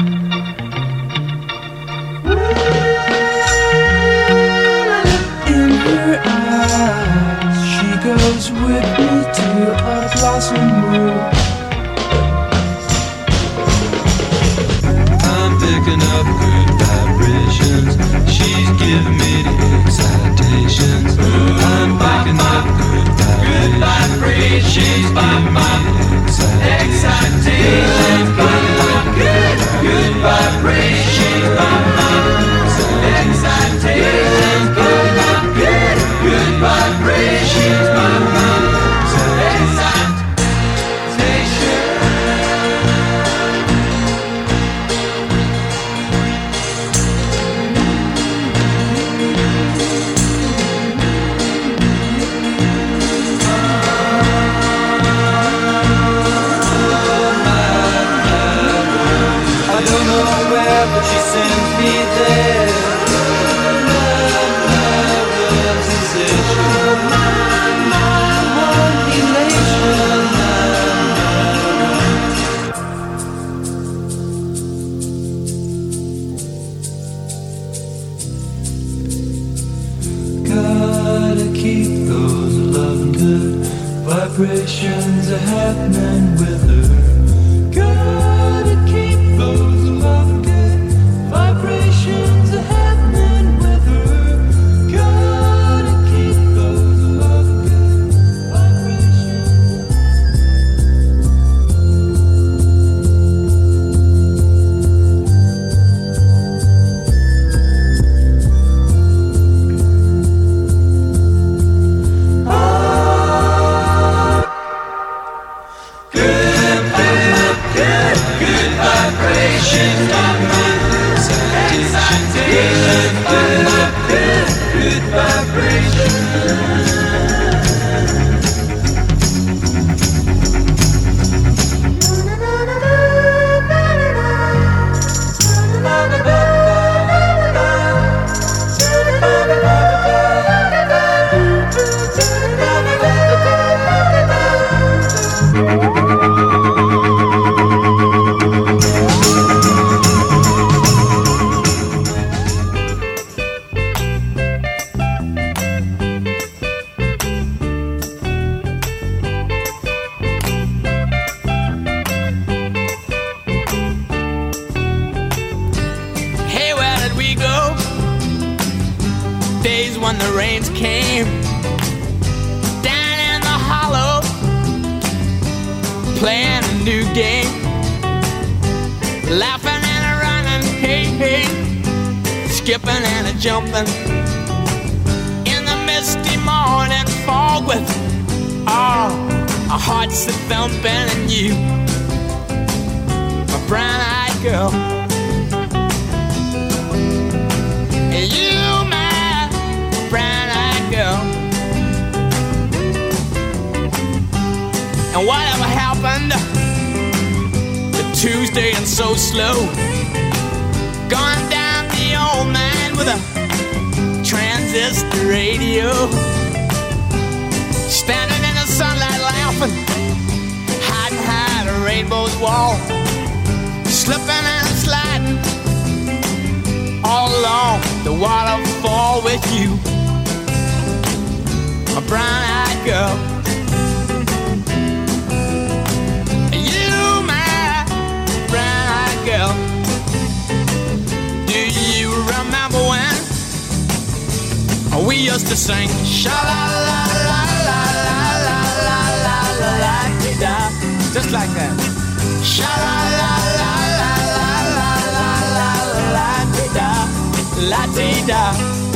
[SPEAKER 7] Laughing and a running, hey, hey, skipping and a jumping in the misty morning fog with all our hearts a thumping and you, my brown-eyed girl. You, my brown-eyed girl. And whatever happened Tuesday and so slow? Gone down the old man with a transistor radio. Standing in the sunlight laughing, hiding behind a rainbow's wall. Slipping and sliding all along the waterfall with you, a girl. Brown-eyed girl. Used to sing sha la la la la la la la la la la dee da, just like that. Sha la la la la la la la la la la dee da, la dee da.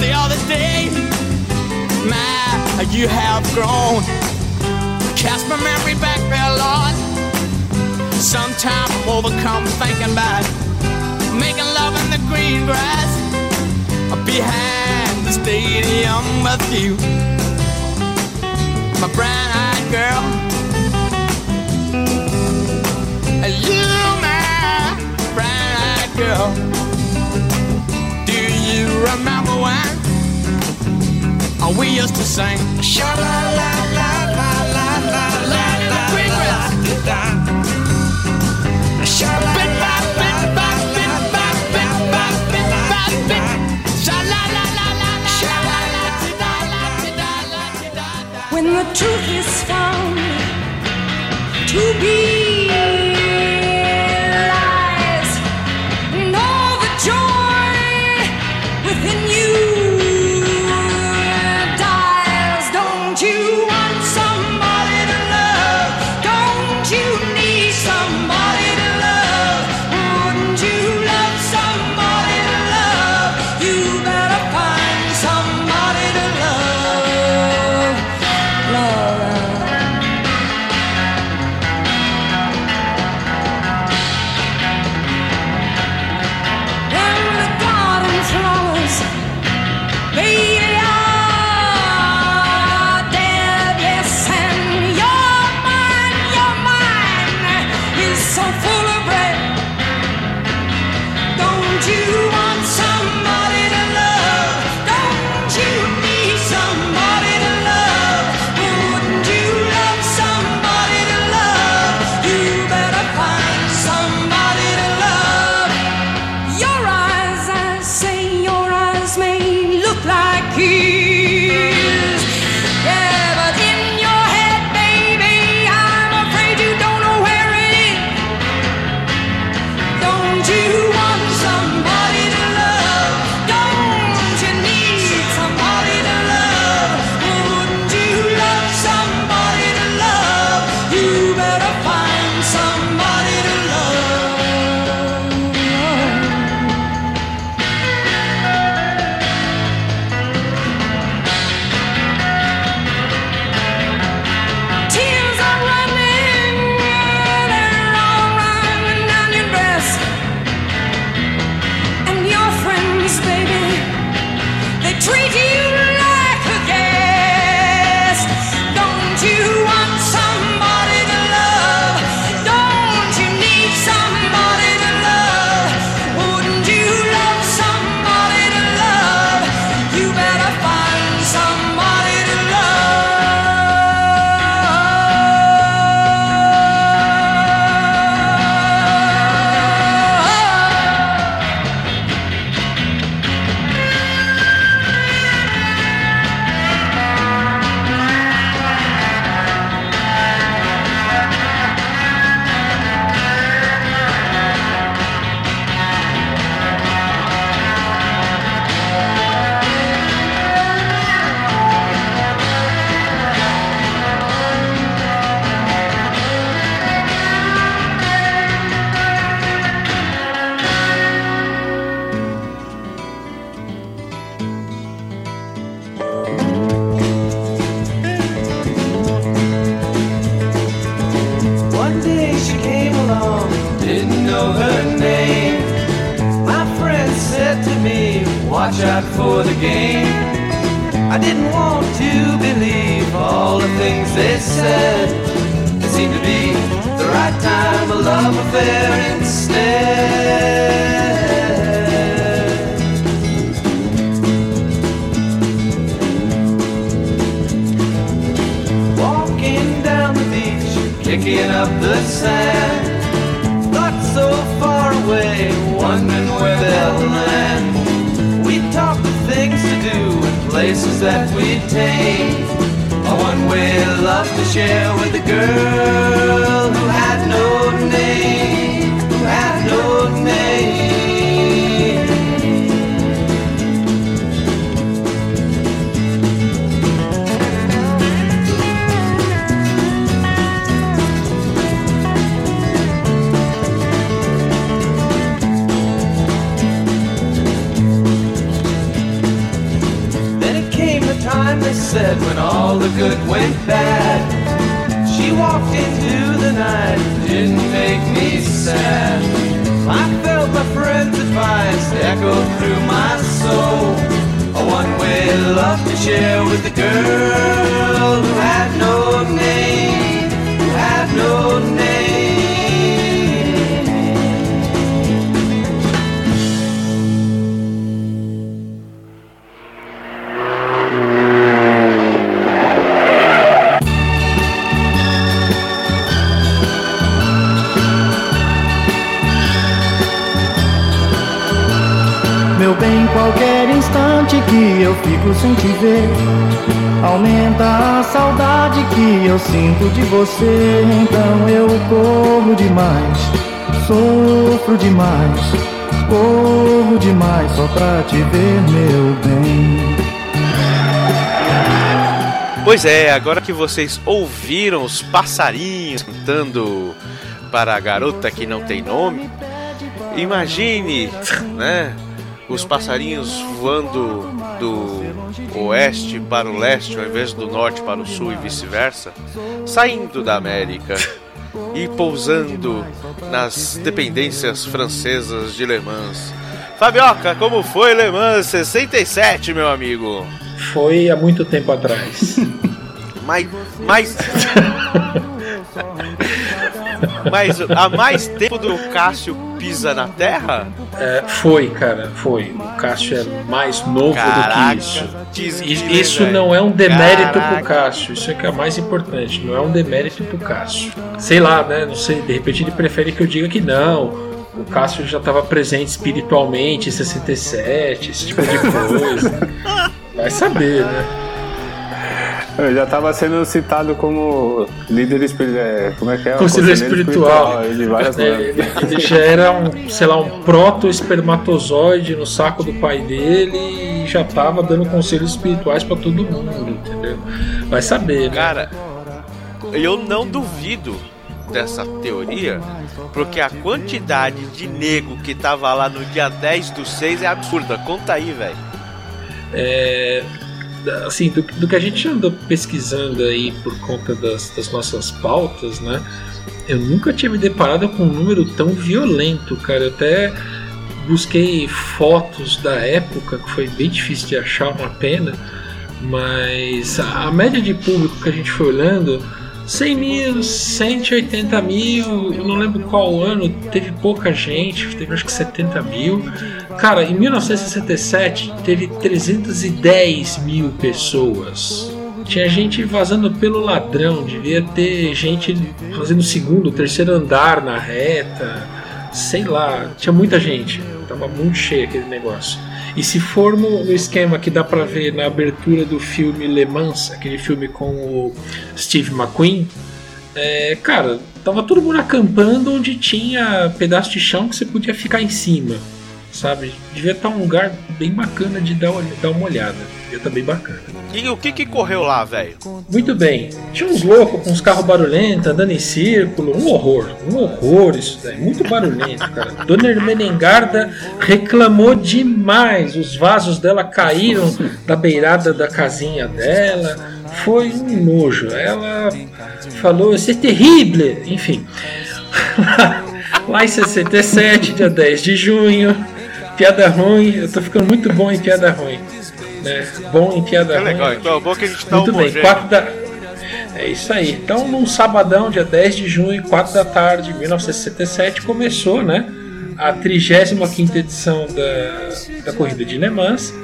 [SPEAKER 7] The other day. My, you have grown. Cast my memory back there, Lord. Sometimes I'm overcome thinking about making love in the green grass behind the stadium with you, my brown-eyed girl. You, my brown-eyed girl. Remember when we used to sing? Sha la la la la la la la la la la la sha la la la
[SPEAKER 4] when the truth is found to be
[SPEAKER 8] Aumenta a saudade que eu sinto de você Então eu corro demais, sofro demais Corro demais só pra te ver, meu bem
[SPEAKER 1] Pois é, agora que vocês ouviram os passarinhos cantando para a garota que não tem nome, imagine, né? Os passarinhos voando do oeste para o leste, ao invés do norte para o sul e vice-versa, saindo da América e pousando nas dependências francesas de Le Mans. Fabioca, como foi Le Mans 67, meu amigo?
[SPEAKER 2] Foi há muito tempo atrás. <laughs>
[SPEAKER 1] Mas, mas, <laughs> mas há mais tempo do Cássio pisa na Terra?
[SPEAKER 2] É, foi, cara, foi. O Cássio é mais novo do
[SPEAKER 1] Caraca,
[SPEAKER 2] que isso. Isso não é um demérito
[SPEAKER 1] Caraca.
[SPEAKER 2] pro Cássio, isso é que é mais importante, não é um demérito pro Cássio. Sei lá, né? Não sei, de repente ele prefere que eu diga que não. O Cássio já estava presente espiritualmente em 67, esse tipo de coisa. <laughs> Vai saber, né?
[SPEAKER 3] Eu já estava sendo citado como líder espiritual. Como é que é?
[SPEAKER 2] Conselheiro espiritual.
[SPEAKER 3] De várias
[SPEAKER 2] É, ele, já era um, sei lá, um proto-espermatozoide no saco do pai dele e já tava dando conselhos espirituais pra todo mundo, entendeu? Vai saber, né?
[SPEAKER 1] Cara, eu não duvido dessa teoria, porque a quantidade de nego que tava lá no dia 10 do 6 é absurda. Conta aí, velho.
[SPEAKER 2] É, assim, do, do que a gente andou pesquisando aí por conta das, das nossas pautas, né? Eu nunca tinha me deparado com um número tão violento, cara. Eu até busquei fotos da época, que foi bem difícil de achar, uma pena. Mas a, a média de público que a gente foi olhando, 100 mil, 180 mil, eu não lembro qual ano, teve pouca gente, teve acho que 70 mil. Cara, em 1967 teve 310 mil pessoas. Tinha gente vazando pelo ladrão, devia ter gente fazendo segundo, terceiro andar na reta, sei lá, tinha muita gente, tava muito cheio aquele negócio. E se for no, no esquema que dá pra ver na abertura do filme Le Mans, aquele filme com o Steve McQueen, é, cara, tava todo mundo acampando onde tinha pedaço de chão que você podia ficar em cima, sabe? Devia estar um lugar bem bacana de dar, dar uma olhada. Devia estar bem bacana.
[SPEAKER 1] E o que que correu lá, velho?
[SPEAKER 2] Muito bem. Tinha uns loucos com uns carros barulhentos, andando em círculo. Um horror. Um horror isso daí. Muito barulhento, cara. <laughs> Dona Ermenengarda reclamou demais. Os vasos dela caíram da beirada da casinha dela. Foi um nojo. Ela falou, isso é terrível. Enfim. <laughs> Lá em 67, dia 10 de junho. Piada ruim. Eu tô ficando muito bom em piada ruim. Né? Bom em piada
[SPEAKER 1] É
[SPEAKER 2] ruim.
[SPEAKER 1] legal, então é bom que a gente tá
[SPEAKER 2] Muito bem. 4 da. É isso aí. Então, num sabadão, dia 10 de junho, 4 da tarde de 1967, começou né, a 35 edição da, da corrida de Le Mans.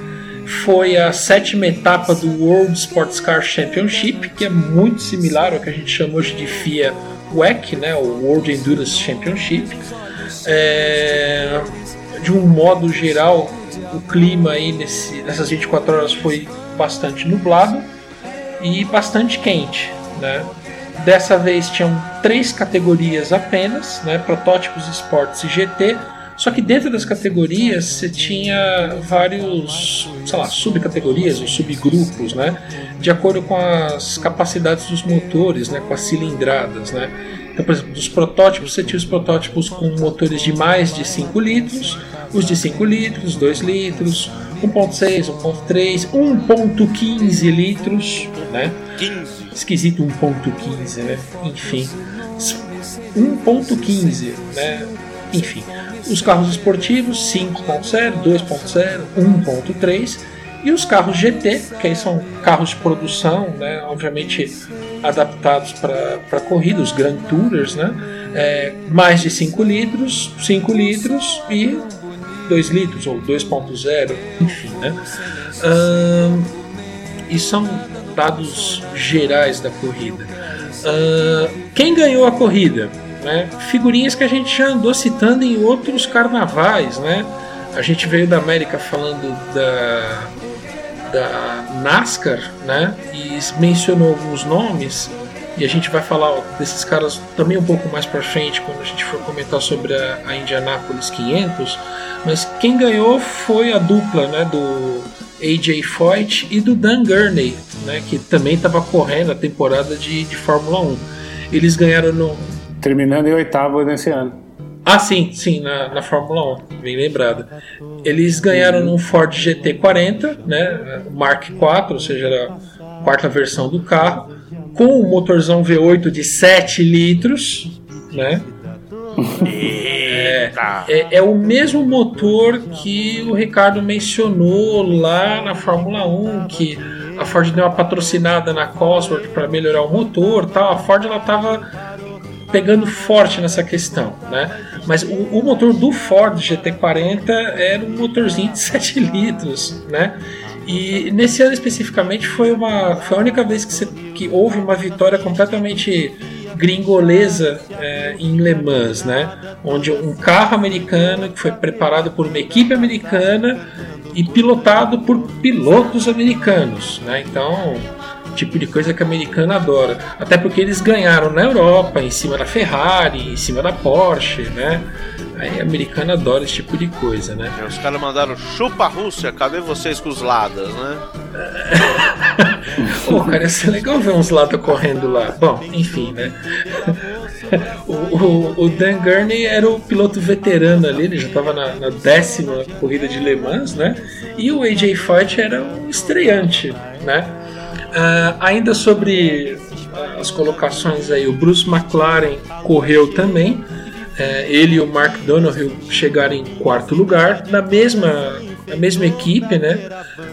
[SPEAKER 2] Foi a sétima etapa do World Sports Car Championship, que é muito similar ao que a gente chama hoje de FIA WEC, né, o World Endurance Championship. É, de um modo geral, o clima aí nesse, nessas 24 horas foi bastante nublado e bastante quente, né? Dessa vez tinham três categorias apenas, né? Protótipos, esportes e GT. Só que dentro das categorias você tinha vários, sei lá, subcategorias ou subgrupos, né? De acordo com as capacidades dos motores, né? Com as cilindradas, né? Então, por exemplo, dos protótipos, você tinha os protótipos com motores de mais de 5 litros, os de 5 litros, 2 litros, 1.6, 1.3, 1.15 litros, né?
[SPEAKER 1] 15.
[SPEAKER 2] Esquisito 1.15, né? Enfim. 1.15, né? Enfim. Os carros esportivos 5.0, 2.0, 1.3 e os carros GT, que aí são carros de produção, né? Obviamente adaptados para corrida, os Grand Tourers, né? É, mais de 5 litros, 5 litros e 2 litros ou 2.0, enfim, né? Ahn, e são dados gerais da corrida. Quem ganhou a corrida? Né? Figurinhas que a gente já andou citando em outros carnavais, né? A gente veio da América falando da, da NASCAR, né? E mencionou alguns nomes. E a gente vai falar desses caras também um pouco mais pra frente, quando a gente for comentar sobre a, a Indianapolis 500. Mas quem ganhou foi a dupla, né? Do AJ Foyt e do Dan Gurney, né? Que também estava correndo a temporada de, de Fórmula 1. Eles ganharam no,
[SPEAKER 3] Terminando em oitavo nesse ano.
[SPEAKER 2] Ah, sim, sim, na, na Fórmula 1, bem lembrado. Eles ganharam num Ford GT40, né, Mark IV, ou seja, era a quarta versão do carro, com um motorzão V8 de 7 litros, né?
[SPEAKER 1] Eita.
[SPEAKER 2] É, é o mesmo motor que o Ricardo mencionou lá na Fórmula 1, que a Ford deu uma patrocinada na Cosworth para melhorar o motor, tal. A Ford ela tava pegando forte nessa questão, né? Mas o, o motor do Ford GT40 era um motorzinho de <laughs> 7 litros, né? E nesse ano especificamente foi uma foi a única vez que, você- que houve uma vitória completamente gringolesa é, em Le Mans, né? Onde um carro americano que foi preparado por uma equipe americana e pilotado por pilotos americanos, né? Então tipo de coisa que a americana adora. Até porque eles ganharam na Europa, em cima da Ferrari, em cima da Porsche, né? Aí a americana adora esse tipo de coisa, né?
[SPEAKER 1] Os caras mandaram chupa Rússia, cadê vocês com os ladas, né? <laughs>
[SPEAKER 2] Pô, cara, ia ser legal ver uns lados correndo lá. Bom, enfim, né? <laughs> O, o- o Dan Gurney era o piloto veterano ali, ele já estava na, na décima corrida de Le Mans, né? E o AJ Foyt era um estreante, né? Ah, ainda sobre ah, as colocações aí, o Bruce McLaren correu também. É, ele e o Mark Donoghue chegaram em quarto lugar, na mesma, na mesma equipe, né?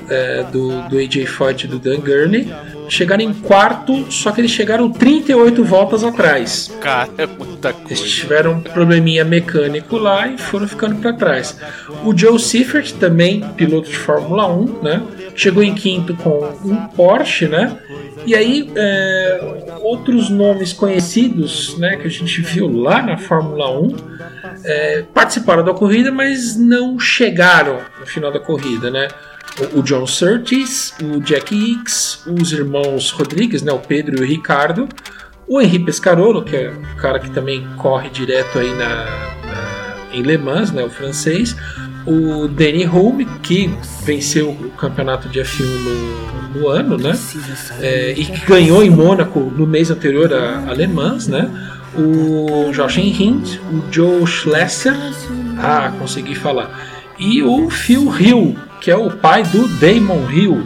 [SPEAKER 2] é, do, do AJ Foyt e do Dan Gurney. Chegaram em quarto, só que eles chegaram 38 voltas atrás.
[SPEAKER 1] Cara, é muita
[SPEAKER 2] Eles
[SPEAKER 1] coisa.
[SPEAKER 2] tiveram um probleminha mecânico lá e foram ficando para trás. O Joe Seifert, também piloto de Fórmula 1, né? Chegou em quinto com um Porsche, né? E aí, é, outros nomes conhecidos, né, que a gente viu lá na Fórmula 1, é, participaram da corrida, mas não chegaram no final da corrida, né? O, John Surtees, o Jack Hicks, os irmãos Rodrigues, né, o Pedro e o Ricardo, o Henri Pescarolo, que é o cara que também corre direto aí na, na- em Le Mans, né, o francês, o Danny Hulme, que venceu o campeonato de F1 no, no ano, né, é, e que ganhou em Mônaco no mês anterior a, a Le Mans, né, o Josh Hint, o Joe Schlesser, ah, consegui falar, e o Phil Hill, que é o pai do Damon Hill,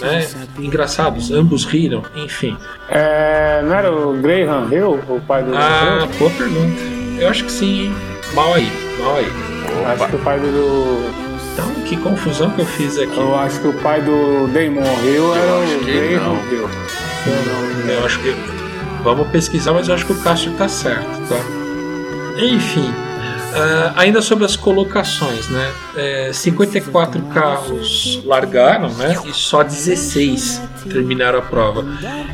[SPEAKER 2] né, engraçados, ambos riram, enfim.
[SPEAKER 3] É, não era o Graham Hill, o pai do
[SPEAKER 2] Ah,
[SPEAKER 3] Hill?
[SPEAKER 2] boa pergunta. Eu acho que sim, hein? Mal aí, mal aí.
[SPEAKER 3] Acho que o pai do.
[SPEAKER 2] Então, que confusão que eu fiz aqui.
[SPEAKER 3] Eu acho que o pai do Damon Hill era o Graham
[SPEAKER 1] não.
[SPEAKER 3] Hill.
[SPEAKER 2] Eu acho que. Vamos pesquisar, mas eu acho que o Cássio tá certo, tá? Enfim. Ah, ainda sobre as colocações, né? É, 54 carros largaram, né? E só 16 terminaram a prova.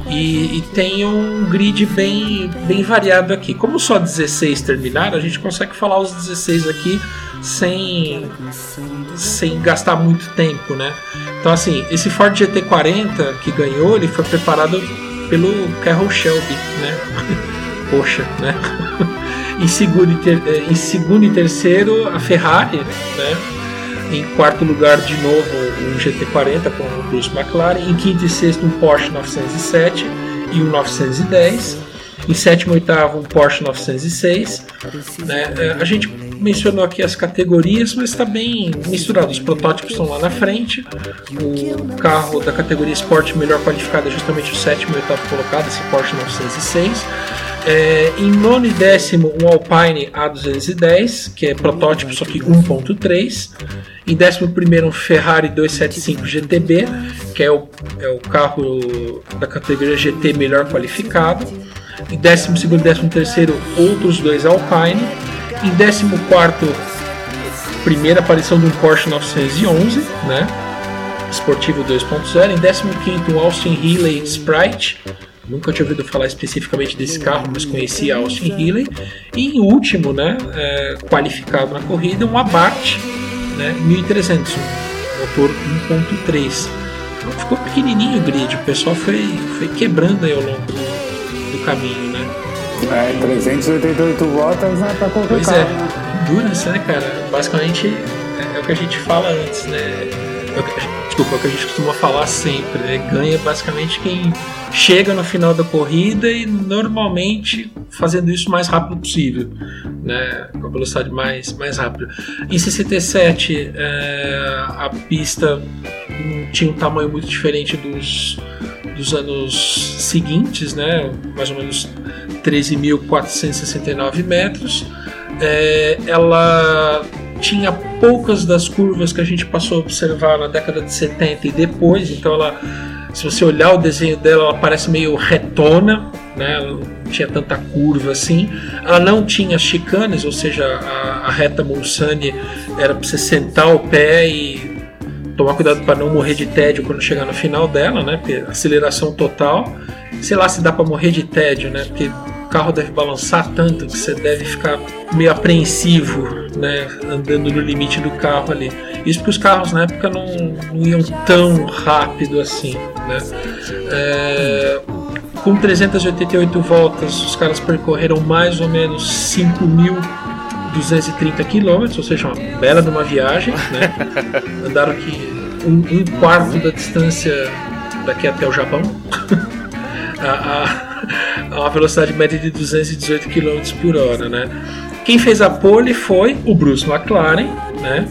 [SPEAKER 2] E, e tem um grid bem, bem variado aqui. Como só 16 terminaram, a gente consegue falar os 16 aqui sem sem gastar muito tempo, né? Então assim, esse Ford GT40 que ganhou, ele foi preparado pelo Carroll Shelby, né? <laughs> Poxa, né? <laughs> em, segundo e ter- eh, em segundo e terceiro, a Ferrari, né? Em quarto lugar, de novo, um GT40 com o Bruce McLaren. Em quinto e sexto, um Porsche 907 e um 910. Em sétimo e oitavo, um Porsche 906. né? Eh, A gente mencionou aqui as categorias, mas está bem misturado. Os protótipos estão lá na frente. O carro da categoria Sport melhor qualificado é justamente o sétimo e oitavo colocado, esse Porsche 906. É, em nono e décimo, um Alpine A210, que é protótipo, só que 1.3. Em décimo primeiro, um Ferrari 275 GTB, que é o, é o carro da categoria GT melhor qualificado. Em décimo segundo e décimo terceiro, outros dois Alpine. Em décimo quarto, primeira aparição de um Porsche 911, né? Esportivo 2.0. Em 15, um Austin Healey Sprite. Nunca tinha ouvido falar especificamente desse carro, mas conhecia Austin Healey. E em último, né, é, qualificado na corrida, um Abarth né, 1300, um motor 1.3. Então ficou pequenininho o grid, o pessoal foi, foi quebrando aí ao longo do, do caminho?
[SPEAKER 3] É, 388 voltas não é pra qualquer
[SPEAKER 2] Pois é,
[SPEAKER 3] né?
[SPEAKER 2] Né, cara? Basicamente é, é o que a gente fala antes, né? É o que desculpa, é o que a gente costuma falar sempre, né? Ganha basicamente quem chega no final da corrida e normalmente fazendo isso o mais rápido possível, né? Com a velocidade mais, mais rápida. Em 67, é, a pista tinha um tamanho muito diferente dos, dos anos seguintes, né? Mais ou menos 13.469 metros. É, ela tinha poucas das curvas que a gente passou a observar na década de 70 e depois, então ela, se você olhar o desenho dela, ela parece meio retona, né? ela não tinha tanta curva assim. Ela não tinha chicanes, ou seja, a, a reta Mulsanne era para você sentar o pé e tomar cuidado para não morrer de tédio quando chegar no final dela, né? Porque aceleração total. Sei lá se dá para morrer de tédio, né? Porque o carro deve balançar tanto que você deve ficar meio apreensivo, né? Andando no limite do carro ali. Isso porque os carros na época não, não iam tão rápido assim, né? É, com 388 voltas, os caras percorreram mais ou menos 5.230 quilômetros, ou seja, uma bela de uma viagem, né? <laughs> Andaram aqui um, um quarto da distância daqui até o Japão. <laughs> a, a, a uma velocidade média de 218 km por hora, né? Quem fez a pole foi o Bruce McLaren, né?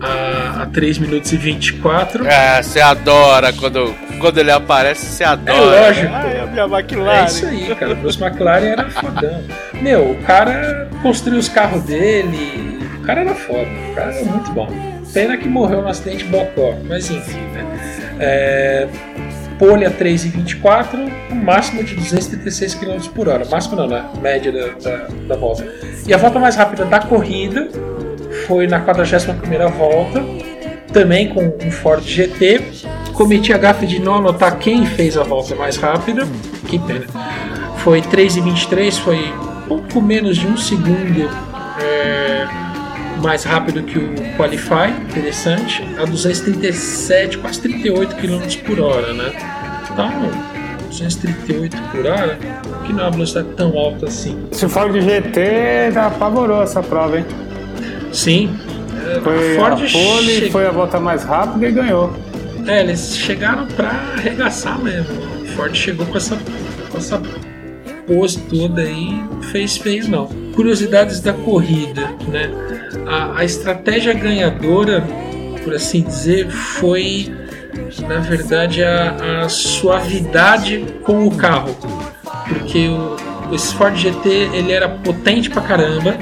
[SPEAKER 2] A, a 3 minutos e 24.
[SPEAKER 1] Ah, você adora quando, quando ele aparece, você adora.
[SPEAKER 2] É lógico.
[SPEAKER 1] Ah, é a minha McLaren.
[SPEAKER 2] É isso aí, cara. O Bruce McLaren era fodão. Meu, o cara construiu os carros dele. O cara era foda. O cara era muito bom. Pena que morreu no acidente bocó. Mas enfim, né? É, pole a 3,24, um máximo de 236 km por hora. Máximo não, né? Média da, da, da volta. E a volta mais rápida da corrida foi na 41ª volta, também com um Ford GT. Cometi a gafe de não anotar quem fez a volta mais rápida. Que pena. Foi 3,23, foi pouco menos de um segundo é, mais rápido que o Qualify, interessante. A 237, quase 38 km por hora, né? Então, 238 por hora, que não é uma velocidade tão alta assim.
[SPEAKER 3] Esse Ford GT apavorou essa prova, hein?
[SPEAKER 2] Sim.
[SPEAKER 3] Foi
[SPEAKER 2] a Ford
[SPEAKER 3] a pole,
[SPEAKER 2] che-
[SPEAKER 3] foi a volta mais rápida e ganhou.
[SPEAKER 2] É, eles chegaram pra arregaçar mesmo. O Ford chegou com essa, com essa pose toda aí, fez feio não. Curiosidades da corrida, né? A, a estratégia ganhadora, por assim dizer, foi na verdade a, a suavidade com o carro, porque o, esse Ford GT ele era potente pra caramba,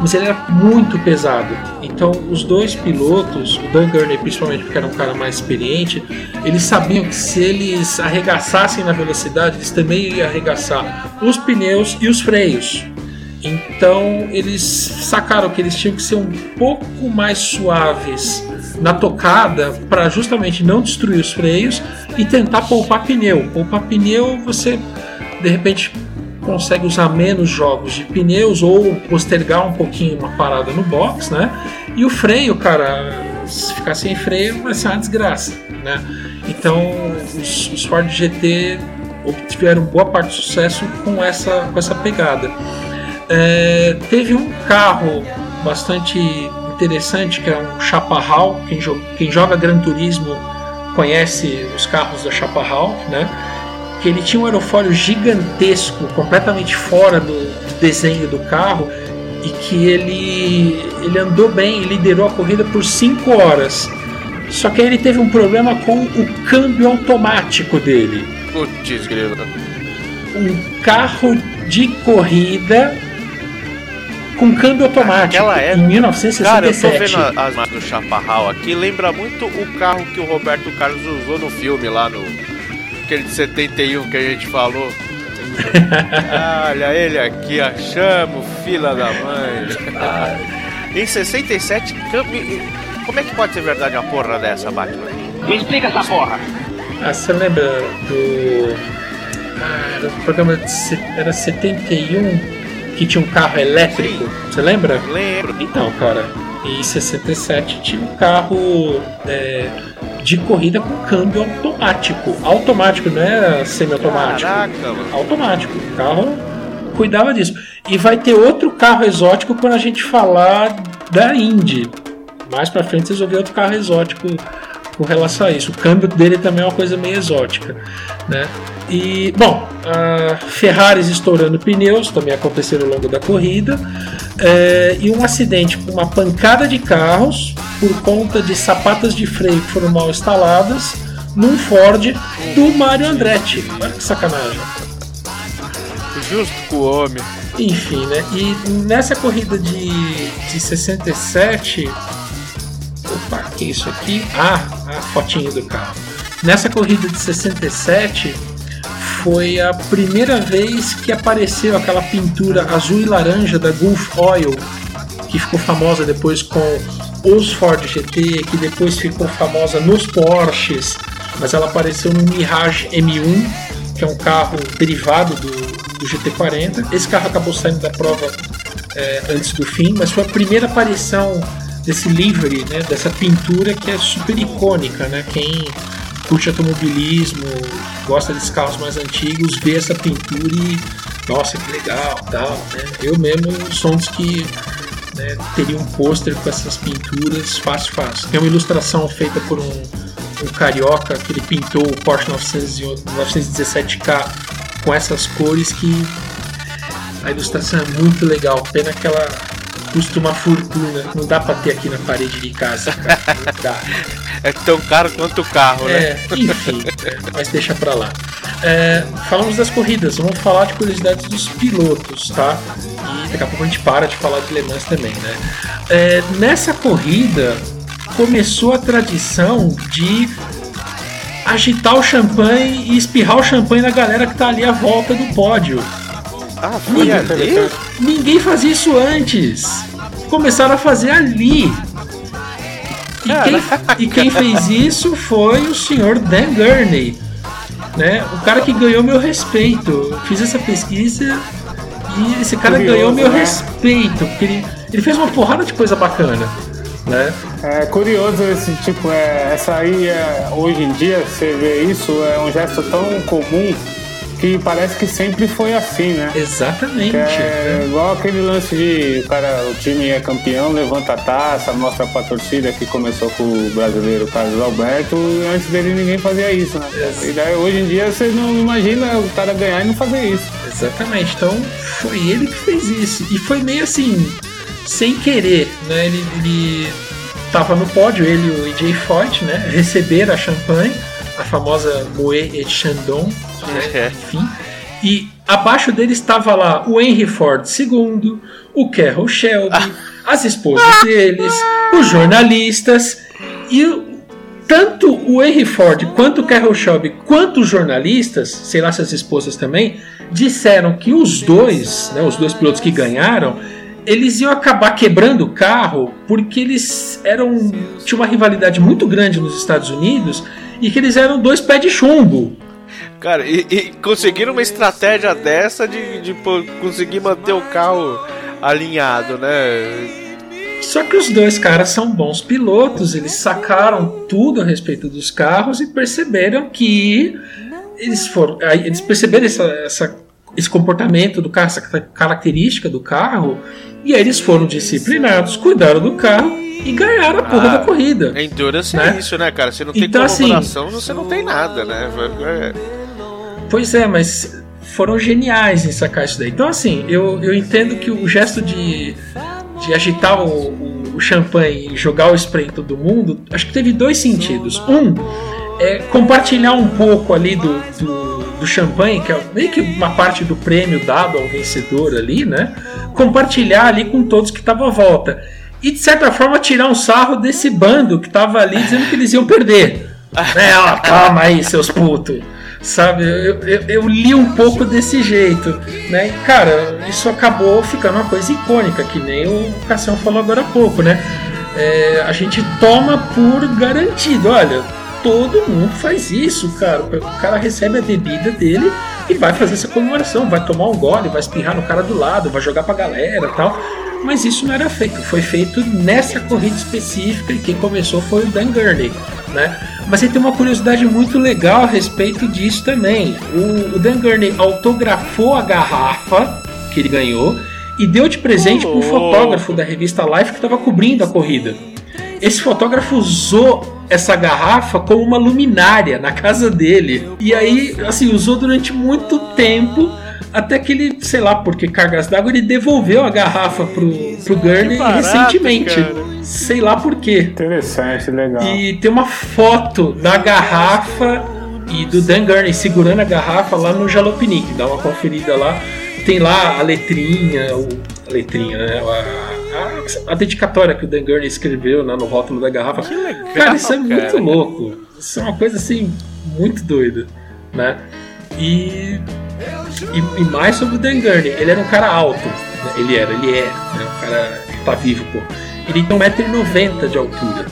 [SPEAKER 2] mas ele era muito pesado. Então os dois pilotos, o Dan Gurney principalmente porque era um cara mais experiente, eles sabiam que se eles arregaçassem na velocidade, eles também iam arregaçar os pneus e os freios. Então eles sacaram que eles tinham que ser um pouco mais suaves na tocada para justamente não destruir os freios e tentar poupar pneu. Poupar pneu você de repente consegue usar menos jogos de pneus ou postergar um pouquinho uma parada no box, né? E o freio, cara, se ficar sem freio vai ser uma desgraça, né? Então os, os Ford GT obtiveram boa parte do sucesso com essa, com essa pegada. É, teve um carro bastante interessante que é um Chaparral. Quem, jo- quem joga Gran Turismo conhece os carros da Chaparral, né? Que ele tinha um aerofólio gigantesco, completamente fora do, desenho do carro, e que ele, ele andou bem e liderou a corrida por 5 horas. Só que aí ele teve um problema com o câmbio automático dele
[SPEAKER 1] Putz, grilo.
[SPEAKER 2] um carro de corrida com câmbio automático
[SPEAKER 1] Naquela época-
[SPEAKER 2] em 1967.
[SPEAKER 1] Cara, eu tô vendo as do Chaparral aqui, lembra muito o carro que o Roberto Carlos usou no filme lá no. Aquele de 71 que a gente falou. <laughs> Olha ele aqui, achamos, fila da mãe. em 67, câmbio- como é que pode ser verdade uma porra dessa, Batman?
[SPEAKER 9] Me explica essa porra.
[SPEAKER 2] Ah, você lembra do. Ah, era programa de. Era 71 que tinha um carro elétrico. Você lembra?
[SPEAKER 1] Lembro.
[SPEAKER 2] Então, cara, em 67 tinha um carro é, de corrida com câmbio automático. Automático, não era semi-automático.
[SPEAKER 1] Caraca, mano.
[SPEAKER 2] automático. O carro cuidava disso. E vai ter outro carro exótico quando a gente falar da Indy. Mais pra frente vocês vão ver outro carro exótico com relação a isso. O câmbio dele também é uma coisa meio exótica. Né? E, bom, a Ferraris estourando pneus também aconteceram ao longo da corrida. É, e um acidente com uma pancada de carros por conta de sapatas de freio que foram mal instaladas num Ford do Mario Andretti. Olha que sacanagem.
[SPEAKER 1] Justo com o homem.
[SPEAKER 2] Enfim, né? E nessa corrida de, de 67. Opa, que é isso aqui? Ah, a fotinho do carro. Nessa corrida de 67 foi a primeira vez que apareceu aquela pintura azul e laranja da Gulf Oil, que ficou famosa depois com os Ford GT, que depois ficou famosa nos Porsches, mas ela apareceu no Mirage M1, que é um carro derivado do, do GT40. Esse carro acabou saindo da prova é, antes do fim, mas foi a primeira aparição desse livery, né, dessa pintura que é super icônica, né? Quem curte automobilismo, gosta desses carros mais antigos, vê essa pintura e nossa, que legal, tal, né? Eu mesmo sou um dos que né, teria um pôster com essas pinturas fácil, fácil. Tem uma ilustração feita por um, um carioca que ele pintou o Porsche 911 917K com essas cores que a ilustração é muito legal. Pena que ela custa uma fortuna. Não dá pra ter aqui na parede de casa, cara. Não dá. <laughs>
[SPEAKER 1] É tão caro quanto o carro, né?
[SPEAKER 2] É, enfim, é, mas deixa pra lá. É, falamos das corridas, vamos falar de curiosidades dos pilotos, tá? E daqui a pouco a gente para de falar de Le Mans também, né? É, nessa corrida começou a tradição de agitar o champanhe e espirrar o champanhe na galera que tá ali à volta do pódio.
[SPEAKER 1] Ah, foi ali?
[SPEAKER 2] Ninguém fazia isso antes. Começaram a fazer ali. E quem, e quem fez isso foi o senhor Dan Gurney. Né? O cara que ganhou meu respeito. Eu fiz essa pesquisa e esse cara
[SPEAKER 3] Curioso,
[SPEAKER 2] ganhou meu
[SPEAKER 3] né?
[SPEAKER 2] respeito. Porque ele, ele fez uma porrada de coisa bacana. Né?
[SPEAKER 3] É curioso esse tipo, é, essa aí é, hoje em dia você vê isso, é um gesto tão comum que parece que sempre foi assim, né?
[SPEAKER 2] Exatamente.
[SPEAKER 3] Que é igual aquele lance de cara, o time é campeão, levanta a taça, mostra pra torcida que começou com o brasileiro Carlos Alberto, e antes dele ninguém fazia isso, né? E daí hoje em dia você não imagina o cara ganhar e não fazer isso.
[SPEAKER 2] Exatamente. Então foi ele que fez isso. E foi meio assim, sem querer, né? Ele, ele tava no pódio, ele e o EJ Foyt, né? Receberam a champanhe, a famosa Moët et Chandon, né? enfim. E abaixo dele estava lá o Henry Ford II, o Carroll Shelby, as esposas deles, os jornalistas e tanto o Henry Ford quanto o Carroll Shelby quanto os jornalistas, sei lá se as esposas também, disseram que os dois, né, os dois pilotos que ganharam, eles iam acabar quebrando o carro porque eles eram tinha uma rivalidade muito grande nos Estados Unidos e que eles eram dois pés de chumbo.
[SPEAKER 1] Cara, e, e conseguiram uma estratégia dessa de, de pô, conseguir manter o carro alinhado, né?
[SPEAKER 2] Só que os dois caras são bons pilotos, eles sacaram tudo a respeito dos carros e perceberam que eles foram, eles perceberam essa, essa- esse comportamento do carro, essa característica do carro, e aí eles foram disciplinados, cuidaram do carro e ganharam a porra
[SPEAKER 1] Ah,
[SPEAKER 2] da corrida.
[SPEAKER 1] Endurance
[SPEAKER 2] Né?
[SPEAKER 1] é isso, né, cara? Se não tem
[SPEAKER 2] Então, assim-
[SPEAKER 1] colaboração, você não tem nada, né? É-
[SPEAKER 2] Pois é, mas foram geniais em sacar isso daí. Então, assim, eu, eu entendo que o gesto de, de agitar o, o, o champanhe e jogar o spray em todo mundo, acho que teve dois sentidos. Um, é compartilhar um pouco ali do, do, do champanhe, que é meio que uma parte do prêmio dado ao vencedor ali, né? Compartilhar ali com todos que estavam à volta. E, de certa forma, tirar um sarro desse bando que tava ali dizendo que eles iam perder. <laughs> né? Ó, calma aí, seus putos. Sabe, eu, eu, eu li um pouco desse jeito, né? E, cara, isso acabou ficando uma coisa icônica, que nem o Cassião falou agora há pouco, né? É, a gente toma por garantido, olha, todo mundo faz isso, cara. O cara recebe a bebida dele e vai fazer essa comemoração, vai tomar um gole, vai espirrar no cara do lado, vai jogar pra galera e tal. Mas isso não era feito, foi feito nessa corrida específica e quem começou foi o Dan Gurney, né? Mas aí tem uma curiosidade muito legal a respeito disso também. O, o Dan Gurney autografou a garrafa que ele ganhou e deu de presente para um fotógrafo da revista Life que estava cobrindo a corrida. Esse fotógrafo usou essa garrafa como uma luminária na casa dele. E aí, assim, usou durante muito tempo. Até que ele, sei lá, porque cargas d'água, ele devolveu a garrafa pro, pro Gurney
[SPEAKER 1] barato,
[SPEAKER 2] recentemente.
[SPEAKER 1] cara.
[SPEAKER 2] Sei lá por quê.
[SPEAKER 3] Interessante, legal.
[SPEAKER 2] E tem uma foto da garrafa e do Dan Gurney segurando a garrafa lá no Jalopnik. Dá uma conferida lá. Tem lá a letrinha, o, a letrinha, né? A, a- a dedicatória que o Dan Gurney escreveu né, no rótulo da garrafa. cara, isso é muito
[SPEAKER 1] cara.
[SPEAKER 2] louco. Isso é uma coisa assim, muito doida, né? E, e, e mais sobre o Dan Gurney. Ele era um cara alto. né? Ele era, ele é, né? Um cara que tá vivo, pô. Ele tem 1,90m de altura.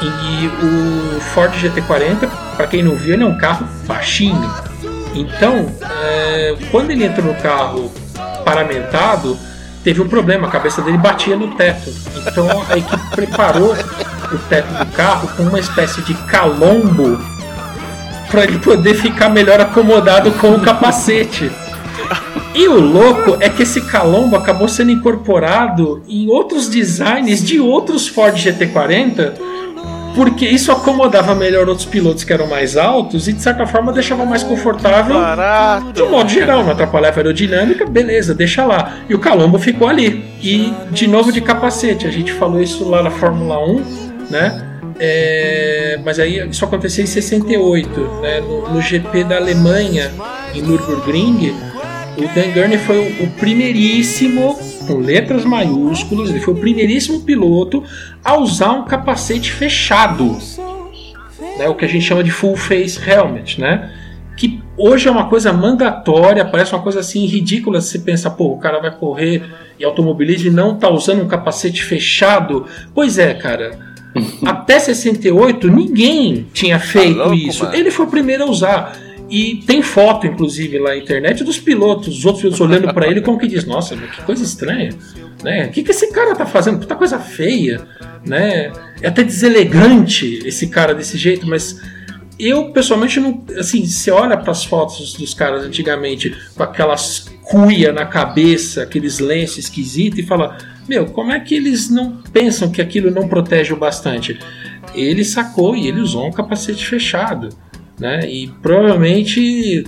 [SPEAKER 2] E o Ford GT40, para quem não viu, ele é um carro baixinho. Então, é, quando ele entrou no carro paramentado, teve um problema, a cabeça dele batia no teto. Então a equipe preparou o teto do carro com uma espécie de calombo para ele poder ficar melhor acomodado com o capacete. E o louco é que esse calombo acabou sendo incorporado em outros designs de outros Ford GT40, porque isso acomodava melhor outros pilotos que eram mais altos e de certa forma deixava mais confortável
[SPEAKER 1] Barato.
[SPEAKER 2] de um modo geral, não atrapalhava a aerodinâmica, beleza, deixa lá. E o Calombo ficou ali. E de novo de capacete, a gente falou isso lá na Fórmula 1, né? É, mas aí isso aconteceu em 68, né? no, no GP da Alemanha, em Nürburgring. O Dan Gurney foi o, o primeiríssimo, com letras maiúsculas, ele foi o primeiríssimo piloto a usar um capacete fechado né, o que a gente chama de full face helmet, né? Que hoje é uma coisa mandatória, parece uma coisa assim ridícula se você pensa, pô, o cara vai correr e automobilismo e não tá usando um capacete fechado. Pois é, cara. <laughs> Até 68 ninguém tinha feito
[SPEAKER 1] louco,
[SPEAKER 2] isso.
[SPEAKER 1] mano?
[SPEAKER 2] Ele foi o primeiro a usar. E tem foto, inclusive, lá na internet dos pilotos, os outros pilotos olhando pra ele como que diz, nossa, que coisa estranha, né? O que, que esse cara tá fazendo? Puta coisa feia, né? É até deselegante esse cara desse jeito, mas eu pessoalmente não, assim, você olha para as fotos dos caras antigamente com aquelas cuia na cabeça, aqueles lenços esquisitos e fala, meu, como é que eles não pensam que aquilo não protege o bastante? Ele sacou e ele usou um capacete fechado, né? E provavelmente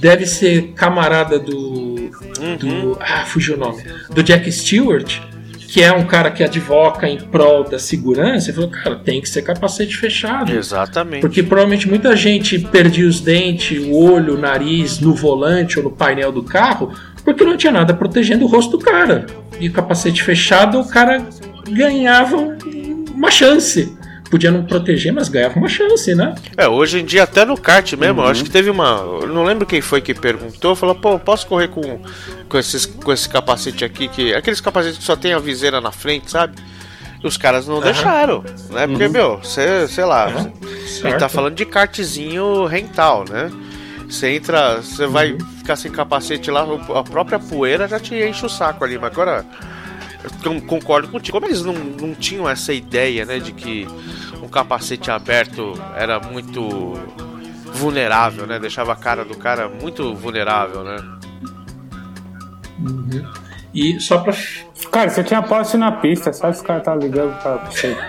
[SPEAKER 2] deve ser camarada do, do ah, fugiu o nome, do Jack Stewart, que é um cara que advoca em prol da segurança, ele falou, cara, tem que ser capacete fechado.
[SPEAKER 1] Exatamente.
[SPEAKER 2] Porque provavelmente muita gente perdia os dentes, o olho, o nariz no volante ou no painel do carro, porque não tinha nada protegendo o rosto do cara. E o capacete fechado, o cara ganhava um- uma chance. Podia não proteger, mas ganhava uma chance, né?
[SPEAKER 1] É, hoje em dia até no kart mesmo,
[SPEAKER 2] Uhum.
[SPEAKER 1] eu acho que teve uma. Eu não lembro quem foi que perguntou, falou, pô, posso correr com, com, esses, com esse capacete aqui, que. Aqueles capacetes que só tem a viseira na frente, sabe? Os caras não deixaram, né? Porque, meu, você, sei lá, a gente tá falando de kartzinho rental, né? Você entra, você vai
[SPEAKER 2] Uhum.
[SPEAKER 1] ficar sem capacete lá, a própria poeira já te enche o saco ali, mas agora. Eu concordo contigo. Como eles não, não tinham essa ideia, né, de que um capacete aberto era muito vulnerável, né? Deixava a cara do cara muito vulnerável, né?
[SPEAKER 2] E só pra.
[SPEAKER 3] Cara, você tinha poste na pista, só os caras estavam ligando pra você. <laughs>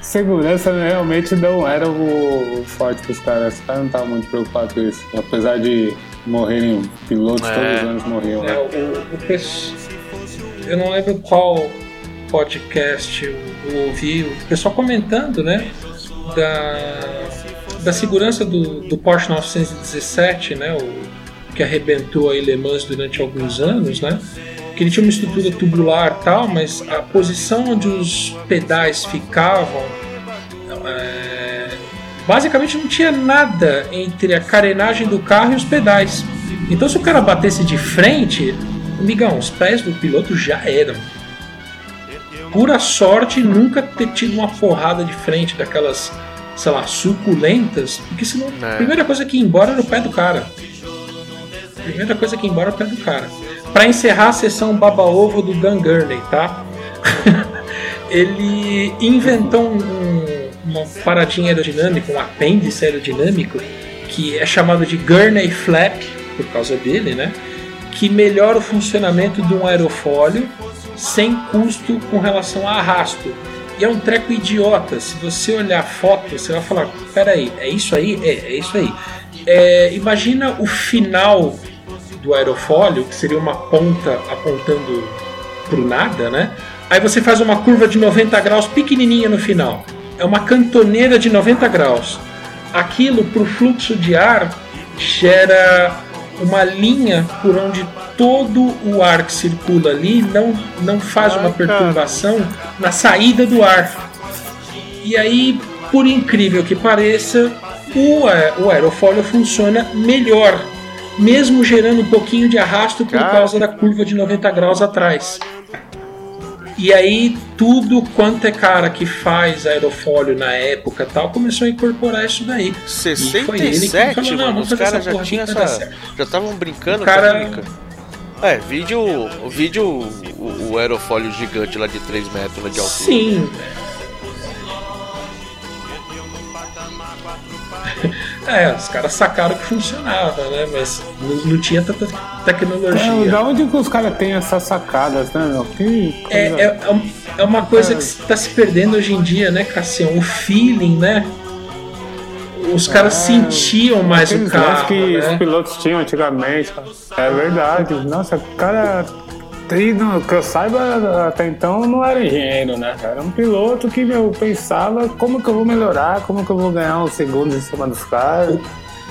[SPEAKER 3] Segurança realmente não era o, o forte dos caras. Os caras não estavam muito preocupados com isso. Apesar de morrerem pilotos,
[SPEAKER 1] É.
[SPEAKER 3] todos os anos morriam.
[SPEAKER 2] É,
[SPEAKER 3] Né?
[SPEAKER 2] o, o pes- Eu não lembro qual podcast eu, eu ouvi, o pessoal comentando, né? Da, da segurança do, do Porsche 917, né? O, que arrebentou aí Le Mans durante alguns anos, né? Que ele tinha uma estrutura tubular e tal, mas a posição onde os pedais ficavam é, basicamente não tinha nada entre a carenagem do carro e os pedais. Então se o cara batesse de frente, amigão, os pés do piloto já eram. Pura sorte nunca ter tido uma porrada de frente daquelas, sei lá, suculentas, porque senão
[SPEAKER 1] É.
[SPEAKER 2] a primeira coisa que ia embora era o pé do cara. Primeira coisa que ia embora era o pé do cara. Pra encerrar a sessão baba-ovo do Dan Gurney, tá? <laughs> ele inventou um- uma paradinha aerodinâmica, um apêndice aerodinâmico, que é chamado de Gurney Flap, por causa dele, né? Que melhora o funcionamento de um aerofólio sem custo com relação a arrasto. E é um treco idiota. Se você olhar a foto, você vai falar: peraí, é isso aí? É, é isso aí. É, imagina o final do aerofólio, que seria uma ponta apontando pro nada, né? Aí você faz uma curva de 90 graus pequenininha no final. É uma cantoneira de 90 graus. Aquilo pro fluxo de ar gera uma linha por onde todo o ar que circula ali não, não faz uma perturbação na saída do ar. E aí, por incrível que pareça, o, o aerofólio funciona melhor, mesmo gerando um pouquinho de arrasto por causa da curva de 90 graus atrás. E aí, tudo quanto é cara que faz aerofólio na época e tal, começou a incorporar isso daí. E foi ele que
[SPEAKER 1] 67,
[SPEAKER 2] falou,
[SPEAKER 1] mano, os caras já tinham essa. Já estavam brincando
[SPEAKER 2] O cara-
[SPEAKER 1] com a química. É, vídeo. O vídeo, o, o aerofólio gigante lá de 3 metros lá de altura.
[SPEAKER 2] Sim. É, os caras sacaram que funcionava, né? Mas não, não tinha tanta
[SPEAKER 3] É,
[SPEAKER 2] tecnologia.
[SPEAKER 3] da onde que os caras têm essas sacadas, né, meu? Que
[SPEAKER 2] É, é, é é uma coisa que está se perdendo hoje em dia, né, Cassião? O feeling, né? Os caras sentiam mais o carro,
[SPEAKER 3] que os
[SPEAKER 2] né?
[SPEAKER 3] pilotos tinham antigamente. É verdade. Nossa, o cara. E no- Que eu saiba, até então não era engenheiro, né? Era um piloto que meu, pensava como que eu vou melhorar, como que eu vou ganhar uns segundos em cima dos caras.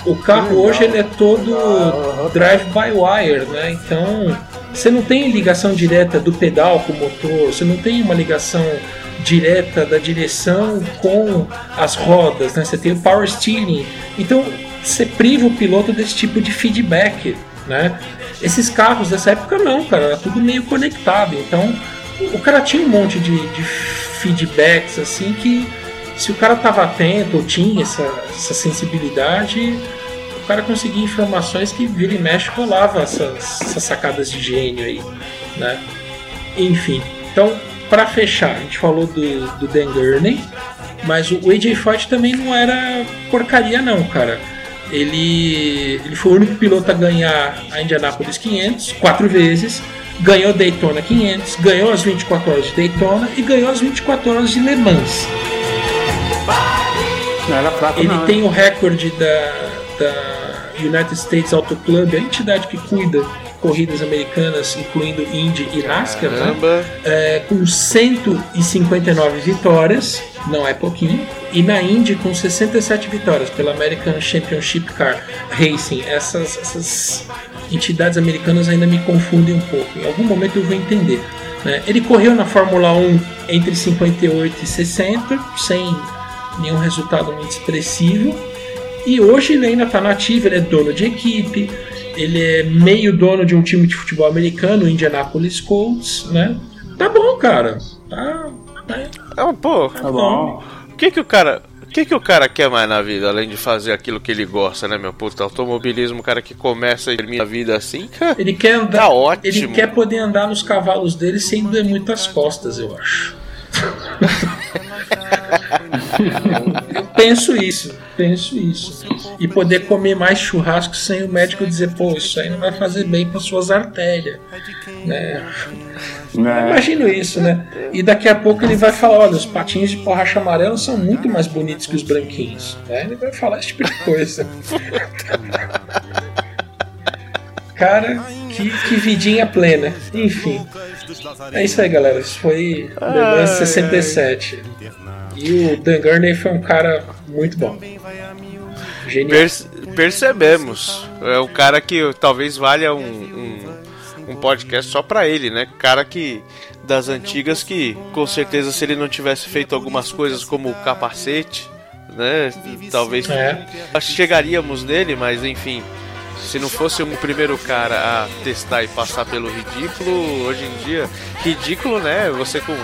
[SPEAKER 2] O carro
[SPEAKER 3] Legal.
[SPEAKER 2] hoje ele é todo drive by wire, né? Então você não tem ligação direta do pedal com o motor, você não tem uma ligação direta da direção com as rodas, né? Você tem o power steering. Então você priva o piloto desse tipo de feedback, né? Esses carros dessa época não, cara, era tudo meio conectado. Então o cara tinha um monte de, de feedbacks assim que se o cara estava atento ou tinha essa, essa sensibilidade, o cara conseguia informações que vira e mexe rolava essas, essas sacadas de gênio aí, né? Enfim, então para fechar, a gente falou do, do Dan Gurney, mas o AJ Foyt também não era porcaria não, cara. Ele, ele foi o único piloto a ganhar a Indianapolis 500 quatro vezes, ganhou Daytona 500, ganhou as 24 horas de Daytona e ganhou as 24 horas de Le Mans.
[SPEAKER 3] Fraco,
[SPEAKER 2] Ele
[SPEAKER 3] não.
[SPEAKER 2] tem o recorde da, da United States Auto Club, a entidade que cuida corridas americanas, incluindo Indy e NASCAR, né? É, com 159 vitórias, não é pouquinho, e na Indy com 67 vitórias pela American Championship Car Racing. Essas, essas entidades americanas ainda me confundem um pouco. Em algum momento eu vou entender. né? Ele correu na Fórmula 1 entre 58 e 60, sem nenhum resultado muito expressivo. E hoje ele ainda está nativo, ele é dono de equipe, ele é meio dono de um time de futebol americano, o Indianapolis Colts, né? Tá bom, cara. Tá. tá-
[SPEAKER 1] Ah, pô,
[SPEAKER 3] Tá bom.
[SPEAKER 1] o que que o cara. O que, que o cara quer mais na vida, além de fazer aquilo que ele gosta, né, meu puta? Automobilismo, o cara que começa e termina a vida assim, <laughs>
[SPEAKER 2] Ele quer andar.
[SPEAKER 1] Tá ótimo.
[SPEAKER 2] Ele quer poder andar nos cavalos dele sem doer muitas costas, eu acho. <laughs> <laughs> eu penso isso, penso isso. E poder comer mais churrasco sem o médico dizer, pô, isso aí não vai fazer bem para suas artérias. Né?
[SPEAKER 3] Né?
[SPEAKER 2] Imagino isso, né? E daqui a pouco ele vai falar: olha, os patinhos de borracha amarela são muito mais bonitos que os branquinhos. Né? Ele vai falar esse tipo de coisa. Cara, que, que vidinha plena. Enfim. É isso aí, galera. Isso foi The Lance 67. E o Dan Gurney foi um cara muito bom. Genial.
[SPEAKER 1] Perce- percebemos. É um cara que talvez valha um, um, um podcast só pra ele, né? Cara que das antigas que com certeza se ele não tivesse feito algumas coisas como o capacete, né? Talvez
[SPEAKER 2] É.
[SPEAKER 1] chegaríamos nele, mas enfim. Se não fosse o primeiro cara a testar e passar pelo ridículo, hoje em dia, ridículo, né? Você com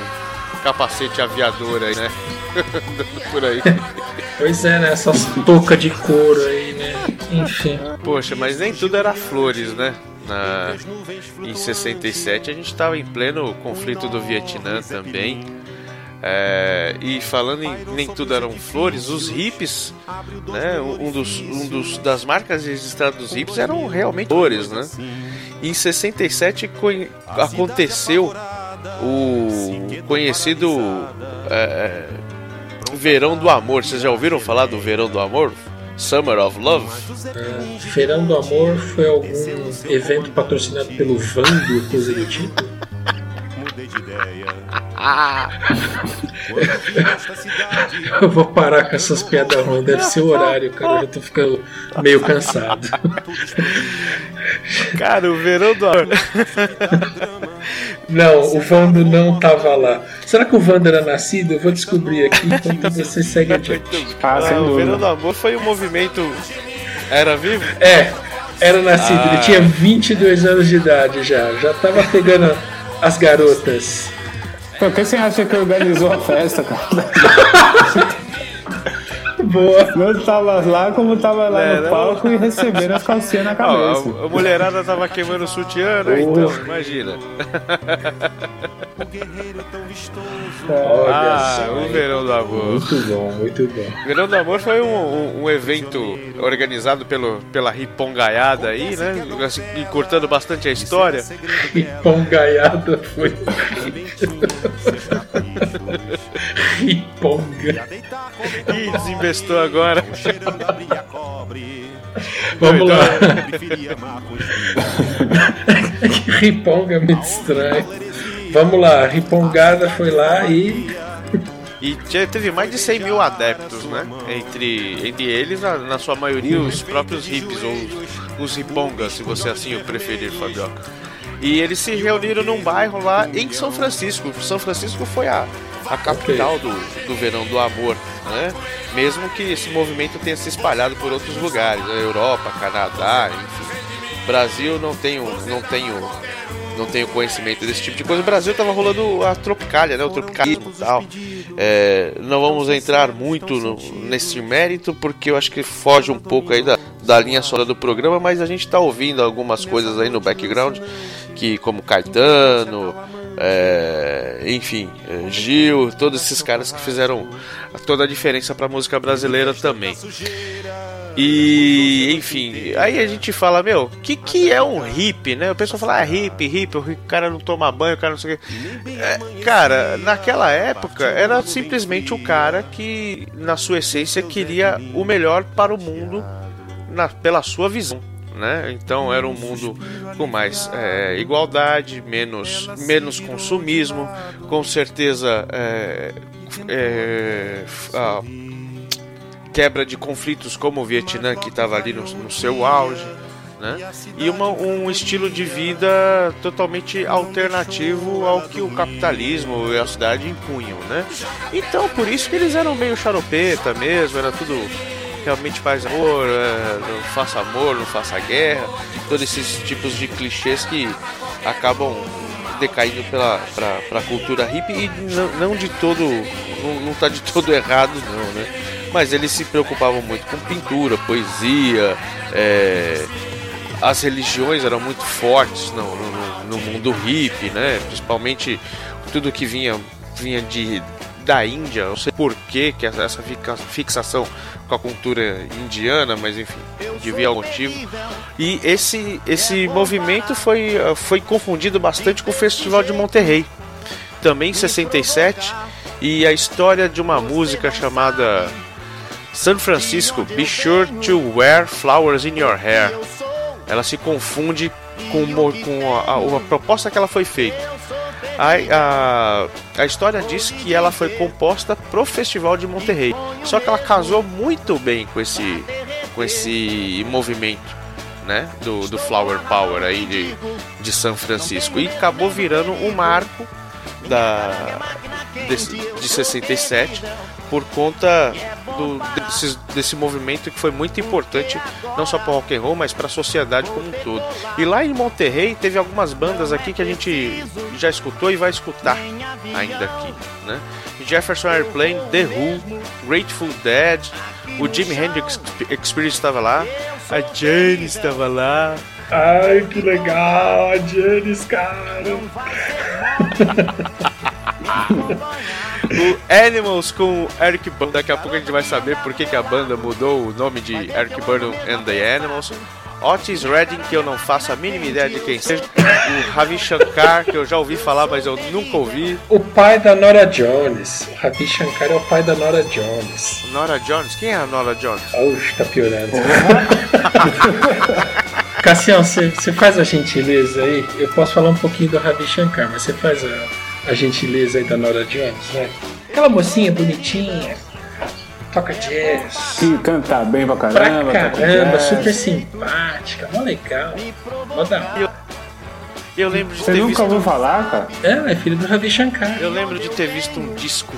[SPEAKER 1] capacete aviador aí, né? Andando <laughs> por aí.
[SPEAKER 2] Pois é, né? Essas toucas de couro aí, né? Enfim.
[SPEAKER 1] Poxa, mas nem tudo era flores, né? Na, em 67 a gente estava em pleno conflito do Vietnã também. É, e falando em nem tudo eram flores, os hippies, né? Um dos, um dos das marcas registradas dos hippies eram realmente flores, né? Em 67 conhe- aconteceu o conhecido é, Verão do Amor. Vocês já ouviram falar do Verão do Amor? Summer of Love?
[SPEAKER 2] É, Feirão do Amor foi algum evento patrocinado pelo Vando, coisa do tipo? Eu vou parar com essas piadas ruins, deve ser o horário, cara. Eu já tô ficando meio cansado.
[SPEAKER 1] Cara, o Verão do Amor.
[SPEAKER 2] Não, o Vando não tava lá. Será que o Vando era nascido? Eu vou descobrir aqui enquanto <laughs> você segue adiante.
[SPEAKER 3] Ah, sem
[SPEAKER 1] o. Verão do Amor foi um movimento. Era vivo?
[SPEAKER 2] É, era nascido,
[SPEAKER 1] Ah.
[SPEAKER 2] ele tinha 22 anos de idade já. Já tava pegando as garotas.
[SPEAKER 3] Por que você acha que organizou a festa, cara? <laughs>
[SPEAKER 2] Boa.
[SPEAKER 3] Não tava lá como tava lá
[SPEAKER 1] É,
[SPEAKER 3] no
[SPEAKER 1] não.
[SPEAKER 3] palco e recebendo as calcinhas na <laughs>
[SPEAKER 1] Ó,
[SPEAKER 3] cabeça.
[SPEAKER 1] a, a mulherada tava queimando o sutiã, né? Então, imagina. <laughs>
[SPEAKER 2] Olha
[SPEAKER 1] Ah,
[SPEAKER 2] só.
[SPEAKER 1] o Verão do Amor.
[SPEAKER 2] Muito bom, muito bom.
[SPEAKER 1] O Verão do Amor foi um, um- um evento organizado pelo, pela Ripongaiada aí, né? Assim, encurtando bastante a história.
[SPEAKER 2] E pão gaiada foi. <laughs> Riponga.
[SPEAKER 1] E desinvestou agora. <laughs>
[SPEAKER 2] Vamos lá. Riponga é muito estranho. Vamos lá, Ripongada foi lá e.
[SPEAKER 1] E teve mais de 100 mil adeptos, né? Entre, entre eles, na, na sua maioria, os próprios hippies, ou os, os ripongas, se você assim o preferir, Fabioca. E eles se reuniram num bairro lá em São Francisco. São Francisco foi a, a capital do, do Verão do Amor, né? Mesmo que esse movimento tenha se espalhado por outros lugares, né? Europa, Canadá, enfim. Brasil não tenho, não tenho, não tenho conhecimento desse tipo de coisa. No Brasil tava rolando a Tropicália, né? O tropicalismo e tal. É, não vamos entrar muito no- nesse mérito porque eu acho que foge um pouco aí da, da linha só do programa, mas a gente tá ouvindo algumas coisas aí no background que como Caetano, é, enfim, é, Gil, todos esses caras que fizeram toda a diferença pra música brasileira também. E, enfim, aí a gente fala, meu, o que, que é um hippie, né? O pessoal fala, ah, hippie, hippie, o cara não toma banho, o cara não sei o quê. É, cara, naquela época era simplesmente o cara que, na sua essência, queria o melhor para o mundo na, pela sua visão. Né? Então era um mundo com mais é, igualdade, menos, menos consumismo, com certeza é, é, a quebra de conflitos como o Vietnã que estava ali no, no seu auge, né? E uma- um estilo de vida totalmente alternativo ao que o capitalismo e a cidade impunham, né? Então por isso que eles eram meio charopeta mesmo, era tudo realmente faz amor, é, não faça amor, não faça guerra, todos esses tipos de clichês que acabam decaindo pela pra, pra cultura hippie e não, não de todo não, não tá de todo <laughs> errado não, né? mas eles se preocupavam muito com pintura, poesia, é, as religiões eram muito fortes no, no- no mundo hippie, né? Principalmente tudo que vinha, vinha de, da Índia, não sei por que que essa fixação com a cultura indiana, mas enfim, devia algum motivo. E esse, esse movimento foi, eh, foi confundido bastante com o Festival de Monterrey, também em 67, e a história de uma música chamada San Francisco, Be Sure to Wear Flowers in Your Hair. Ela se confunde com, com a, a- a proposta que ela foi feita. A, a, a história diz que ela foi composta pro Festival de Monterrey. Só que ela casou muito bem com esse, com esse movimento né, do, do Flower Power aí de, de São Francisco. E acabou virando um marco da, desse, de 67 por conta do, desses- desse movimento que foi muito importante não só para o rock and roll, mas para a sociedade como um todo. E lá em Monterrey teve algumas bandas aqui que a gente já escutou e vai escutar ainda aqui, né? Jefferson Airplane, The Who, Grateful Dead, o Jimi Hendrix Experience estava lá, a Jane estava lá,
[SPEAKER 2] Ai, que legal, a Janis, cara. <laughs>
[SPEAKER 1] o Animals com Eric Burdon. Daqui a pouco a gente vai saber por que, que a banda mudou o nome de Eric Burdon and the Animals. Otis Redding, que eu não faço a mínima ideia de quem seja. O Ravi Shankar, que eu já ouvi falar, mas eu nunca ouvi.
[SPEAKER 2] O pai da Nora Jones. O Ravi Shankar é o pai da Nora Jones.
[SPEAKER 1] Nora Jones, quem é a Nora Jones?
[SPEAKER 2] Oxe, tá piorando. Cassião, você faz a gentileza aí? Eu posso falar um pouquinho do Ravi Shankar, mas você faz a, a gentileza aí da Nora Jones, né? Aquela mocinha bonitinha, toca jazz.
[SPEAKER 3] Que canta bem pra
[SPEAKER 2] Pra
[SPEAKER 3] caramba. toca
[SPEAKER 2] caramba, super simpática, mó legal. Mó da.
[SPEAKER 1] Eu lembro de
[SPEAKER 3] Você
[SPEAKER 1] ter
[SPEAKER 3] nunca
[SPEAKER 1] visto.
[SPEAKER 3] ouviu falar, cara?
[SPEAKER 2] É, Ela é filha do Ravi Shankar.
[SPEAKER 1] Eu lembro de ter visto um disco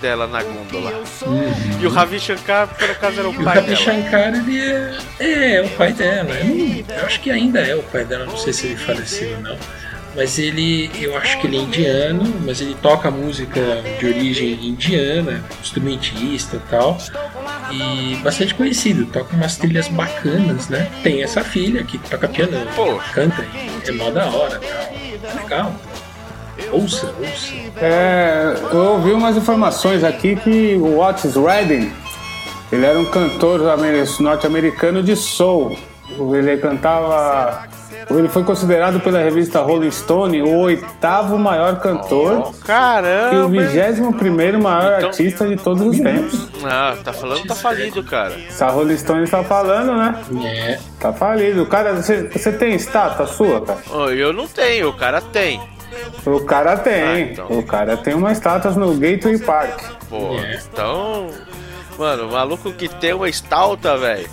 [SPEAKER 1] dela na gôndola. E o Ravi Shankar, por acaso, era o
[SPEAKER 2] E o
[SPEAKER 1] pai
[SPEAKER 2] Ravi
[SPEAKER 1] dela.
[SPEAKER 2] Shankar, ele é, é, é o pai dela. Eu, não- eu acho que ainda é o pai dela, não sei se ele faleceu ou não. Mas ele, eu acho que ele é indiano, mas ele toca música de origem indiana, instrumentista e tal. E bastante conhecido, toca umas trilhas bacanas, né? Tem essa filha que toca piano,
[SPEAKER 1] Pô.
[SPEAKER 2] canta e é mó da hora tal. Legal. Ouça, ouça.
[SPEAKER 3] É, eu ouvi umas informações aqui que o Otis Redding, ele era um cantor amer- norte-americano de soul. Ele cantava, ele foi considerado pela revista Rolling Stone o oitavo maior cantor e o
[SPEAKER 1] Caramba!
[SPEAKER 3] vigésimo primeiro maior
[SPEAKER 1] Então-
[SPEAKER 3] artista de todos os tempos.
[SPEAKER 1] Ah, tá falando, tá falido, cara.
[SPEAKER 3] Essa Rolling Stone tá falando, né?
[SPEAKER 2] É.
[SPEAKER 3] Tá falido. Cara, você, você tem estátua sua, cara?
[SPEAKER 1] Oh, eu não tenho, o cara tem.
[SPEAKER 3] O cara tem.
[SPEAKER 1] Ah, então.
[SPEAKER 3] O cara tem uma estátua no Gateway Park.
[SPEAKER 1] Pô,
[SPEAKER 2] É.
[SPEAKER 1] então. Mano, o maluco que tem uma estalta, velho.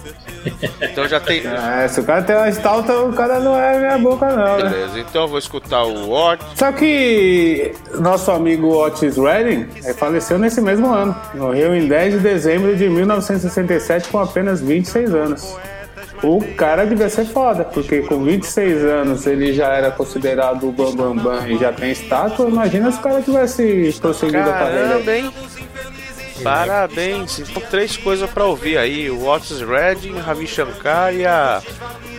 [SPEAKER 1] Então já tem.
[SPEAKER 3] É, <laughs> se o cara tem uma estátua, o cara não é minha boca, não, né?
[SPEAKER 1] Beleza, então eu vou escutar o Ort.
[SPEAKER 3] Só que nosso amigo Otis Redding faleceu nesse mesmo ano. Morreu em 10 de dezembro de 1967 com apenas 26 anos. O cara devia ser foda, porque com 26 anos ele já era considerado o Bambambam Bam Bam e já tem estátua. Imagina se o cara tivesse prosseguido a carreira.
[SPEAKER 1] Hein? Parabéns, então três coisas pra ouvir aí: o Otis Redding, Ravi Shankar e a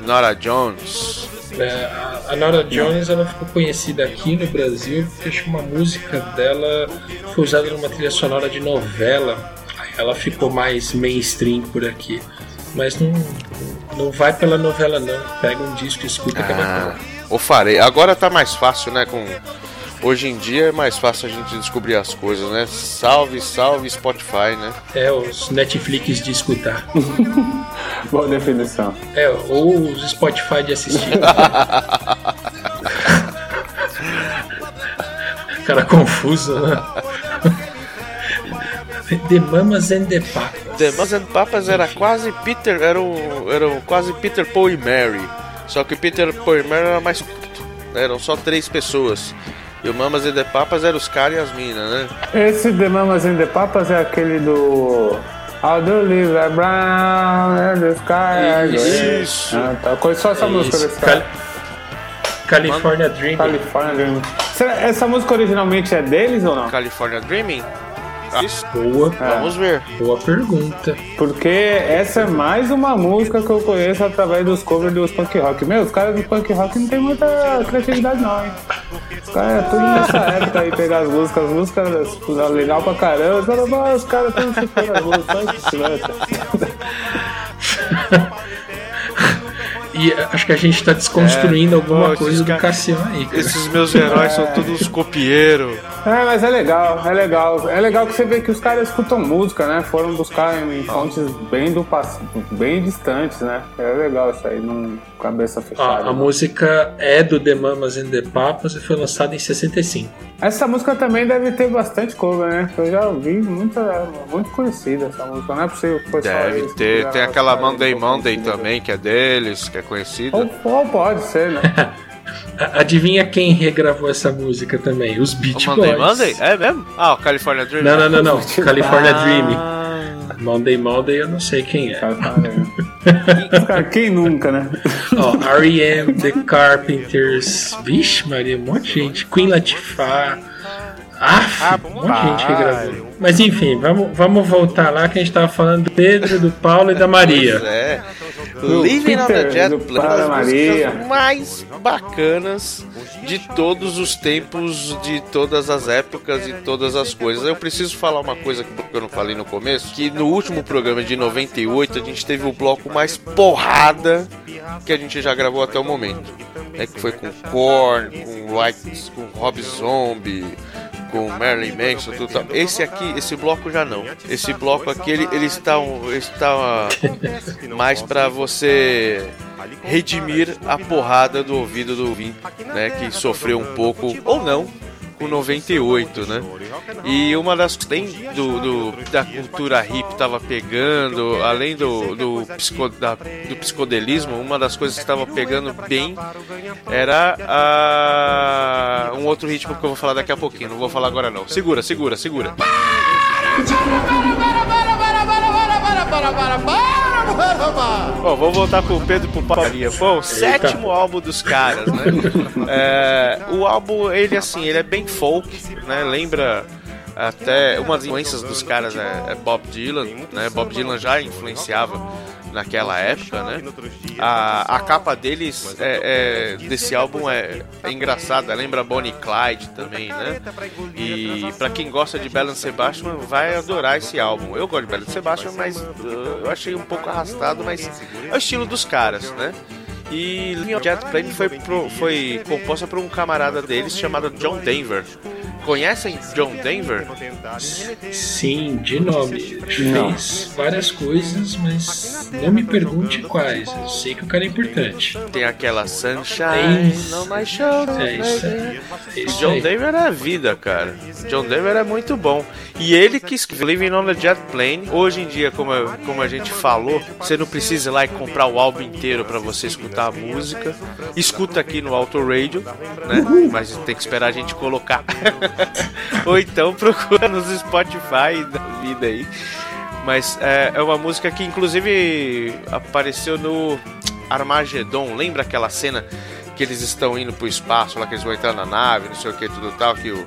[SPEAKER 1] Nora Jones.
[SPEAKER 2] É, a- Nora Jones ela ficou conhecida aqui no Brasil porque acho que uma música dela foi usada numa trilha sonora de novela. Ela ficou mais mainstream por aqui. Mas não, não vai pela novela não. Pega um disco e escuta que é
[SPEAKER 1] Ah,
[SPEAKER 2] bacana.
[SPEAKER 1] o farei. Agora tá mais fácil, né? Com hoje em dia é mais fácil a gente descobrir as coisas, né? Salve, salve Spotify, né?
[SPEAKER 2] É os Netflix de escutar. <laughs>
[SPEAKER 3] Boa definição.
[SPEAKER 2] É, ou os Spotify de assistir. <laughs> Cara confuso, né? The Mamas and the Papas.
[SPEAKER 1] The Mamas and Papas era quase Peter, era, um, era um quase Peter, Paul e Mary. Só que Peter, Paul e Mary era mais. Eram só três pessoas. E o Mamas and the Papas eram os caras e as minas, né?
[SPEAKER 3] Esse The Mamas and the Papas é aquele do. The leaves are brown and the sky.
[SPEAKER 1] Isso.
[SPEAKER 3] Ah, tá. Conheço só essa música desse cara.
[SPEAKER 2] Cal- California Dreaming.
[SPEAKER 3] California Dreaming. Será- Essa música originalmente é deles ou não?
[SPEAKER 1] California Dreaming?
[SPEAKER 2] Boa,
[SPEAKER 1] Vamos ver.
[SPEAKER 2] boa pergunta.
[SPEAKER 3] Porque essa é mais uma música que eu conheço através dos covers dos punk rock. Meu, os caras do punk rock não tem muita criatividade não, hein? Os caras é tudo nessa época aí, pegar as músicas, as músicas legal pra caramba. Os caras, "Ah, os caras estão chupando as músicas? <laughs>
[SPEAKER 2] E acho que a gente tá desconstruindo
[SPEAKER 1] É,
[SPEAKER 2] alguma coisa do
[SPEAKER 1] ca-
[SPEAKER 2] Cassiano aí, cara.
[SPEAKER 1] Esses meus heróis são todos copieiros.
[SPEAKER 3] É, mas é legal, é legal. É legal que você vê que os caras escutam música, né? Foram buscar em fontes bem do passado, bem distantes, né? É legal isso aí, não cabeça fechada.
[SPEAKER 2] a música é do The Mamas and the Papas e foi lançada em 65.
[SPEAKER 3] Essa música também deve ter bastante cover, né? Eu já ouvi muita, muito conhecida essa música. Não é possível que foi só
[SPEAKER 1] Deve ter. Tem aquela Monday Monday também, que é deles, que é conhecida.
[SPEAKER 3] Ou, ou pode ser, né? <laughs>
[SPEAKER 2] Adivinha quem regravou essa música também? Os Beach
[SPEAKER 1] O Monday
[SPEAKER 2] Boys.
[SPEAKER 1] Monday? É mesmo? Ah, o California Dream.
[SPEAKER 2] Não, não, não, não. <laughs> California
[SPEAKER 1] Ah.
[SPEAKER 2] Dream. Monday Monday eu não sei quem é.
[SPEAKER 3] Cara, tá? <laughs> Cara, quem nunca, né? <laughs>
[SPEAKER 2] Ó, R.E.M., The Carpenters. Vixe, Maria, um monte de gente. Queen Latifah. Ah, um monte de gente que gravou. Mas enfim, vamos, vamos voltar lá que a gente tava falando do Pedro, do Paulo e da Maria.
[SPEAKER 1] Pois é.
[SPEAKER 3] Do
[SPEAKER 1] Living on the Jet Plane, das
[SPEAKER 3] Maria.
[SPEAKER 1] mais bacanas de todos os tempos, de todas as épocas e todas as coisas. Eu preciso falar uma coisa que eu não falei no começo, que no último programa de 98 a gente teve o bloco mais porrada que a gente já gravou até o momento. Né, que foi com Korn, com White, com Rob Zombie, com Marilyn Manson, tudo tal. Esse aqui, esse bloco já não. Esse bloco aqui, ele, ele está, está mais pra você redimir a porrada do ouvido do ouvinte, né, que sofreu um pouco ou não com 98, né? E uma das tem do, do- da cultura hip tava pegando, além do do, psico- da- do psicodelismo, uma das coisas que estava pegando bem era a, um outro ritmo que eu vou falar daqui a pouquinho. Não vou falar agora não. Segura, segura, segura. Bom, vamos voltar com o Pedro e com o Paparia. Bom, sétimo álbum dos caras, né? <laughs> É, o álbum, ele assim, ele é bem folk, né? Lembra até uma das influências dos caras é, é Bob Dylan, né? Bob Dylan já influenciava naquela época, né? A, a capa deles é, é- desse álbum é, é engraçada, lembra Bonnie Clyde também, né? E pra quem gosta de Bell and Sebastian vai adorar esse álbum. Eu gosto de Bell and Sebastian, mas uh, eu achei um pouco arrastado, mas é o estilo dos caras, né? E Jet Plane foi, pro- foi composta por um camarada deles chamado John Denver. Conhecem John Denver?
[SPEAKER 2] Sim, de nome.
[SPEAKER 3] Não.
[SPEAKER 2] Fez várias coisas, mas não me pergunte quais. Eu sei que o cara é importante.
[SPEAKER 1] Tem aquela Sunshine
[SPEAKER 2] Isso.
[SPEAKER 1] on my.
[SPEAKER 2] É isso aí. É isso
[SPEAKER 1] John
[SPEAKER 2] aí.
[SPEAKER 1] Denver é a vida, cara. John Denver é muito bom. E ele que escreveu Living on the Jet Plane. Hoje em dia, como, como a gente falou, você não precisa ir lá e comprar o álbum inteiro pra você escutar a música. Escuta aqui no Auto Radio, né? Mas tem que esperar a gente colocar. <laughs> <laughs> Ou então procura nos Spotify da vida aí. Mas é, é uma música que inclusive apareceu no Armagedon. Lembra aquela cena que eles estão indo pro espaço, lá que eles vão entrar na nave, não sei o que, tudo tal, que o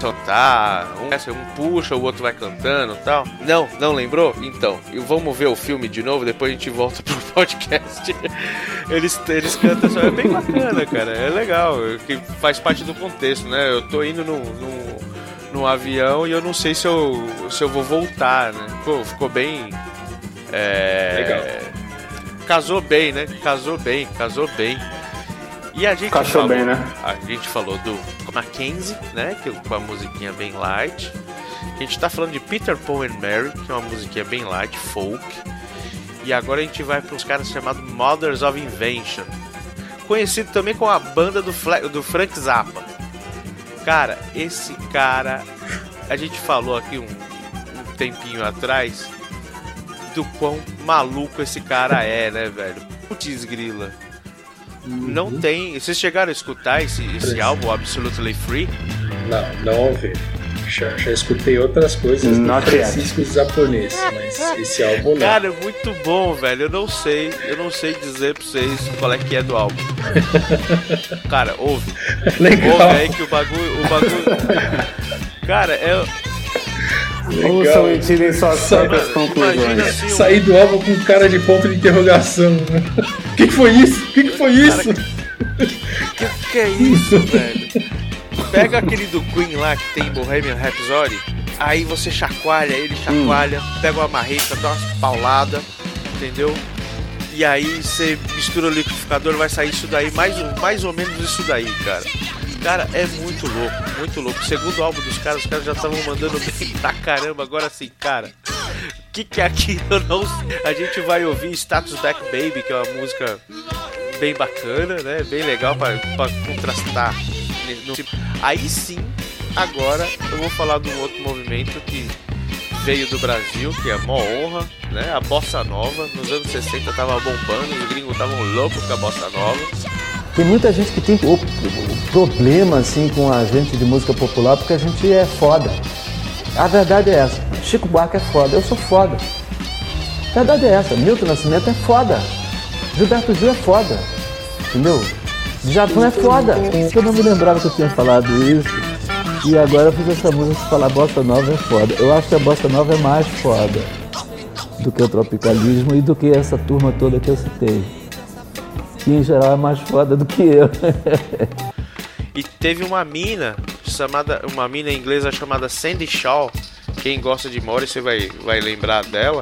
[SPEAKER 1] cantar, um, um puxa, o outro vai cantando tal. Não, não lembrou? Então, vamos ver o filme de novo, depois a gente volta pro podcast. Eles, eles cantam, é bem bacana, cara, é legal, que faz parte do contexto, né? Eu tô indo num, num, num avião e eu não sei se eu, se eu vou voltar, né? Pô, ficou bem. É,
[SPEAKER 2] Legal.
[SPEAKER 1] Casou bem, né? Casou bem, casou bem. E a gente
[SPEAKER 3] Cachou
[SPEAKER 1] falou,
[SPEAKER 3] bem, né?
[SPEAKER 1] A gente falou do Mackenzie, né? Que, com a musiquinha bem light. A gente tá falando de Peter Paul and Mary, que é uma musiquinha bem light, folk. E agora a gente vai para os caras chamados Mothers of Invention. Conhecido também com a banda do, Fla- do Frank Zappa. Cara, esse cara. A gente falou aqui um, um tempinho atrás do quão maluco esse cara é, né, velho? Putz grila. Não tem. Vocês chegaram a escutar esse, esse álbum Absolutely Free?
[SPEAKER 2] Não, não ouvi. Já, já escutei outras coisas do
[SPEAKER 3] Not yet.
[SPEAKER 2] Francisco Zaponês, mas esse álbum não.
[SPEAKER 1] Cara, é muito bom, velho. Eu não sei, eu não sei dizer pra vocês qual é que é do álbum. <laughs> Cara, ouve. <laughs>
[SPEAKER 2] Legal.
[SPEAKER 1] Ouve aí que o bagulho. O bagulho. <laughs> Cara, é.
[SPEAKER 3] Ouçam e tirem suas próprias conclusões.
[SPEAKER 1] assim, um-
[SPEAKER 2] Sair do álbum com cara de ponto de interrogação. né? O que, que foi isso? O que, que foi isso?
[SPEAKER 1] Que que é isso, velho? Pega aquele do Queen lá que tem Bohemian Rhapsody, aí você chacoalha ele, chacoalha, pega uma marreta, dá umas pauladas, entendeu? E aí você mistura o liquidificador, vai sair isso daí, mais, ou- mais ou menos isso daí, cara. Cara, é muito louco, muito louco. Segundo álbum dos caras, os caras já estavam mandando bem <laughs> pra caramba. Agora sim, cara. O que, que é aquilo? Eu não sei. A gente vai ouvir Status Back Baby, que é uma música bem bacana, né? Bem legal pra contrastar. No- Aí sim, agora eu vou falar de um outro movimento que veio do Brasil, que é mó honra, né? A bossa nova. Nos anos 60 tava bombando, os gringos estavam loucos com a bossa nova.
[SPEAKER 9] Tem muita gente que tem problema assim com a gente de música popular porque a gente é foda. A verdade é essa. Chico Buarque é foda, eu sou foda. A verdade é essa. Milton Nascimento é foda. Gilberto Gil é foda. Entendeu? Djavan é foda. Eu não me lembrava que eu tinha falado isso. E agora eu fiz essa música que falar bossa nova é foda. Eu acho que a bossa nova é mais foda do que o tropicalismo e do que essa turma toda que eu citei. Que em geral é mais foda do que eu. <laughs>
[SPEAKER 1] E teve uma mina chamada, uma mina inglesa chamada Sandy Shaw. Quem gosta de Morrissey vai, vai lembrar dela.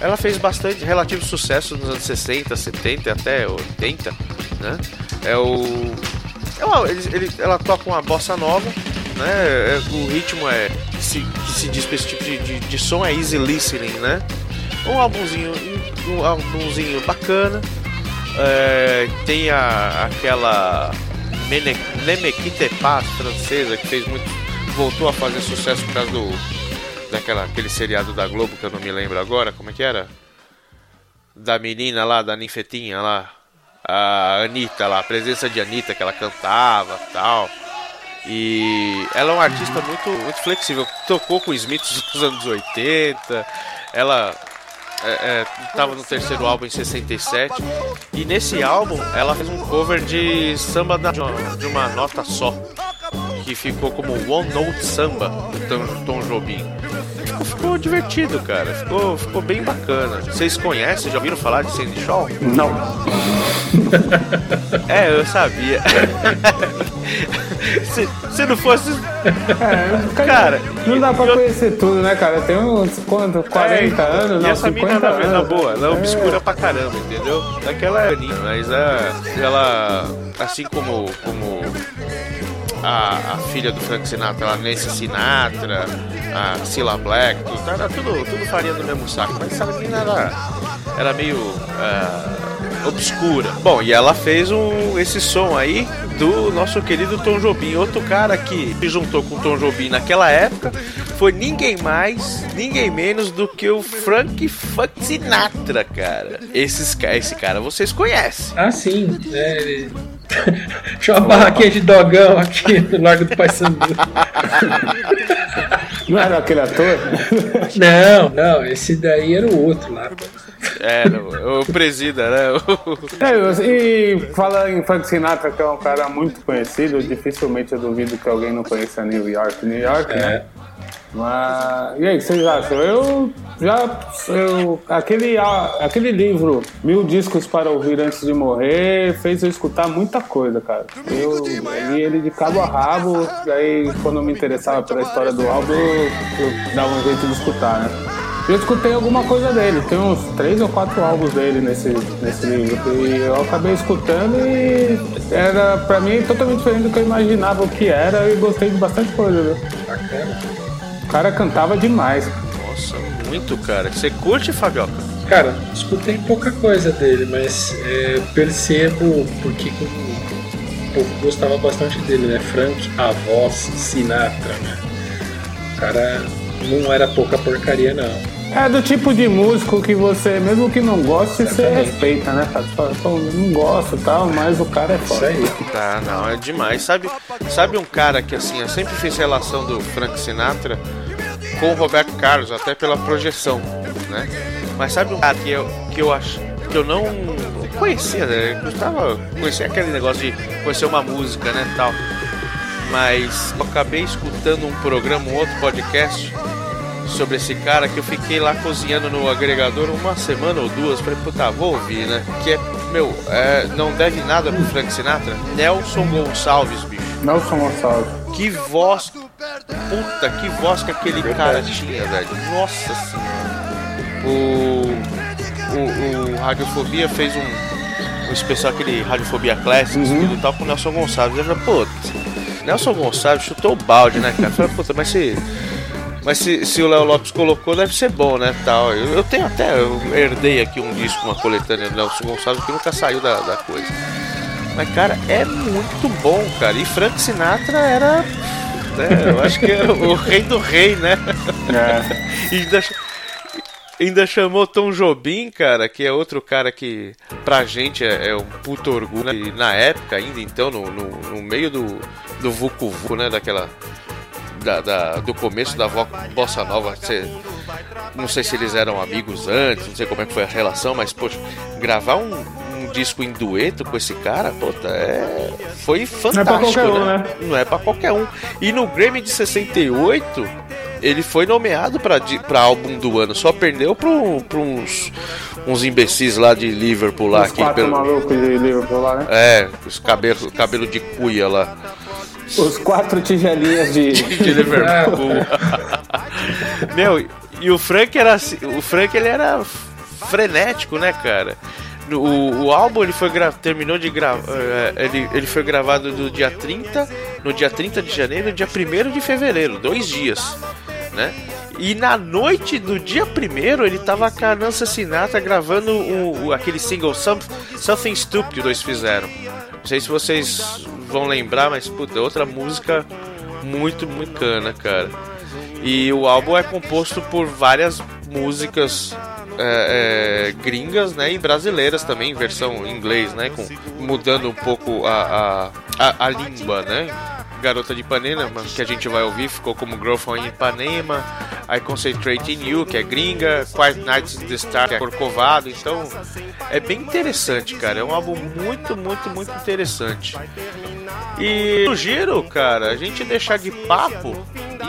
[SPEAKER 1] Ela fez bastante relativo sucesso nos anos 60, 70 até 80, né? É o ela, ele- ele- ela toca uma bossa nova, né? É, o ritmo é que se, que se diz pra esse tipo de, de, de som é easy listening, né? Um álbumzinho, um álbumzinho bacana. É, tem a, aquela Nemequite Paz francesa que fez muito. voltou a fazer sucesso por causa do. daquela aquele seriado da Globo que eu não me lembro agora, como é que era? Da menina lá, da ninfetinha lá, a Anitta lá, a presença de Anitta que ela cantava tal. E ela é uma artista muito, muito flexível. Tocou com Smiths nos anos 80. Ela é, estava no terceiro álbum em 67. E nesse álbum ela fez um cover de samba da- de uma nota só. Que ficou como One Note Samba do Tom, Tom Jobim. Ficou, divertido, cara. Ficou, ficou bem bacana. Vocês conhecem? Já ouviram falar de Sandy Shaw?
[SPEAKER 3] Não. <laughs>
[SPEAKER 1] É, eu sabia. <laughs> se, se não fosse.
[SPEAKER 3] É,
[SPEAKER 1] Cara,
[SPEAKER 3] não dá pra
[SPEAKER 1] eu-
[SPEAKER 3] conhecer tudo, né, cara? Tem uns quanto, 40
[SPEAKER 1] É,
[SPEAKER 3] anos,
[SPEAKER 1] E
[SPEAKER 3] não,
[SPEAKER 1] essa mina,
[SPEAKER 3] 50
[SPEAKER 1] na, na boa, ela é
[SPEAKER 3] É.
[SPEAKER 1] obscura pra caramba, entendeu? Daquela é mas é, ela, assim como, como a, a filha do Frank Sinatra, a Nancy Sinatra, a Cilla Black, tudo, era tudo, tudo farinha do mesmo saco, mas essa menina era, era meio ah, obscura. Bom, e ela fez um, esse som aí do nosso querido Tom Jobim, outro cara que se juntou com o Tom Jobim naquela época foi ninguém mais, ninguém menos do que o Frank Sinatra, cara. Esses, esse cara vocês conhecem.
[SPEAKER 2] Ah, sim. É. Tinha uma barraquinha de dogão aqui no Largo do Paissandu.
[SPEAKER 3] Não era aquele ator?
[SPEAKER 2] Não, não, esse daí era o outro lá.
[SPEAKER 1] É, o, o presida, né? O-
[SPEAKER 3] É, e fala em Frank Sinatra, que é um cara muito conhecido, dificilmente eu duvido que alguém não conheça New York. New York, né? Mas. E aí, o que vocês acham? Eu já. Eu, aquele, aquele livro, Mil Discos para Ouvir Antes de Morrer, fez eu escutar muita coisa, cara. Eu li ele de cabo a rabo, daí quando me interessava pela história do álbum, eu, eu dava um jeito de escutar, né? Eu escutei alguma coisa dele, tem uns três ou quatro álbuns dele nesse, nesse livro. E eu acabei escutando e era pra mim totalmente diferente do que eu imaginava o que era e gostei de bastante coisa, viu? O cara cantava demais.
[SPEAKER 1] Nossa, muito, cara. Você curte, Fabioca?
[SPEAKER 2] Cara, escutei pouca coisa dele, mas é, percebo porque que o povo gostava bastante dele, né? Frank, a voz, Sinatra, né? O cara não era pouca porcaria, não.
[SPEAKER 3] É do tipo de músico que você, mesmo que não goste, você respeita, né? cara? Você fala, "Pô, eu não gosto e tal, mas o cara é
[SPEAKER 2] Isso
[SPEAKER 3] foda.
[SPEAKER 2] aí.
[SPEAKER 1] Tá, não, é demais. Sabe, sabe um cara que assim, eu sempre fiz relação do Frank Sinatra com o Roberto Carlos, até pela projeção, né? Mas sabe um cara que eu, que eu acho que eu não conhecia, né? Eu tava, conhecia aquele negócio de conhecer uma música, né, tal. Mas eu acabei escutando um programa, um outro podcast sobre esse cara que eu fiquei lá cozinhando no agregador uma semana ou duas. Falei, puta, vou ouvir, né? Que é, meu, é, não deve nada pro Frank Sinatra. Nelson Gonçalves, bicho.
[SPEAKER 3] Nelson Gonçalves.
[SPEAKER 1] Que voz. Puta, que voz que aquele cara tinha, velho. Nossa senhora. O. O, o Radiofobia fez um, um especial, aquele Radiofobia Classics, que ele tava com o Nelson Gonçalves. Eu falei, pô, Nelson Gonçalves chutou o balde, né, cara? Eu falei, puta, mas se. Mas se, se o Léo Lopes colocou, deve ser bom, né? Tal. Eu, eu tenho até, eu herdei aqui um disco, uma coletânea do Nelson Gonçalves que nunca saiu da, da coisa. Mas, cara, é muito bom, cara. E Frank Sinatra era. né, eu acho que era o rei do rei, né?
[SPEAKER 3] É.
[SPEAKER 1] E <laughs> ainda, ainda chamou Tom Jobim, cara, que é outro cara que pra gente é, é um puto orgulho. né? E na época ainda, então, no, no, no meio do, do Vucu Vucu, né? Daquela. Da, da- do começo da Bossa Nova, você, não sei se eles eram amigos antes, não sei como é que foi a relação, mas, poxa, gravar um, um disco em dueto com esse cara, puta, é, foi fantástico,
[SPEAKER 3] qualquer um, né?
[SPEAKER 1] Não é pra qualquer um. E no Grammy de 68, ele foi nomeado pra, pra álbum do ano, só perdeu pro, pra uns, uns imbecis lá de Liverpool lá.
[SPEAKER 3] Os
[SPEAKER 1] que
[SPEAKER 3] quatro
[SPEAKER 1] pelo-
[SPEAKER 3] malucos de Liverpool lá, né?
[SPEAKER 1] É, os cabelos cabelo de cuia lá.
[SPEAKER 3] Os quatro tigelinhas de. <laughs>
[SPEAKER 1] de Liverpool. <laughs> Meu, e o Frank era assim, o Frank ele era frenético, né, cara? O, o álbum ele foi gra- terminou de gravar, ele, ele foi gravado do dia 30, no dia 30 de janeiro e no dia 1 de fevereiro, dois dias, né? E na noite do dia 1 ele tava com a Nancy Sinatra gravando o, o- aquele single Some- Something Stupid que dois fizeram. Não sei se vocês vão lembrar, mas puta, outra música muito, muito cana, cara. E o álbum é composto por várias músicas é, é, gringas, né, e brasileiras também, versão em inglês, né, com, mudando um pouco a, a, a, a língua, né. Garota de Ipanema, que a gente vai ouvir, ficou como Girl from Ipanema, I Concentrate in You, que é gringa, Quiet Nights in the Star, que é Corcovado, então é bem interessante, cara, é um álbum muito, muito, muito interessante. E no giro, cara, a gente deixar de papo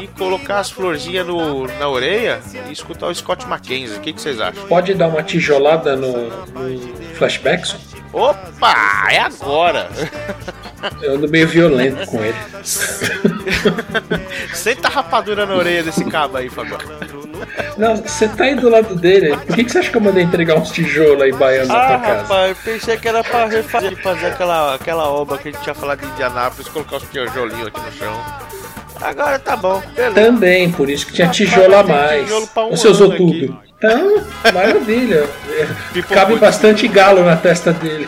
[SPEAKER 1] e colocar as florzinhas no, na orelha e escutar o Scott Mackenzie. O que, que vocês acham?
[SPEAKER 2] Pode dar uma tijolada no, no flashback?
[SPEAKER 1] Opa, é agora! <laughs>
[SPEAKER 2] Eu ando meio violento com ele. <laughs>
[SPEAKER 1] Senta a rapadura na orelha desse cabo aí, Fabio.
[SPEAKER 2] Não, você tá aí do lado dele. Por que, que você acha que eu mandei entregar uns tijolos aí baiano na
[SPEAKER 1] Ah,
[SPEAKER 2] tua casa?
[SPEAKER 1] rapaz, eu pensei que era pra refazer, fazer aquela, aquela obra que a gente tinha falado de Indianápolis, colocar os tijolinhos aqui no chão. Agora tá bom, beleza.
[SPEAKER 2] Também, por isso que tinha tijolo a mais.
[SPEAKER 1] Tijolo um
[SPEAKER 2] Você usou
[SPEAKER 1] ano aqui.
[SPEAKER 2] Então, maravilha. Cabe bastante galo na testa dele.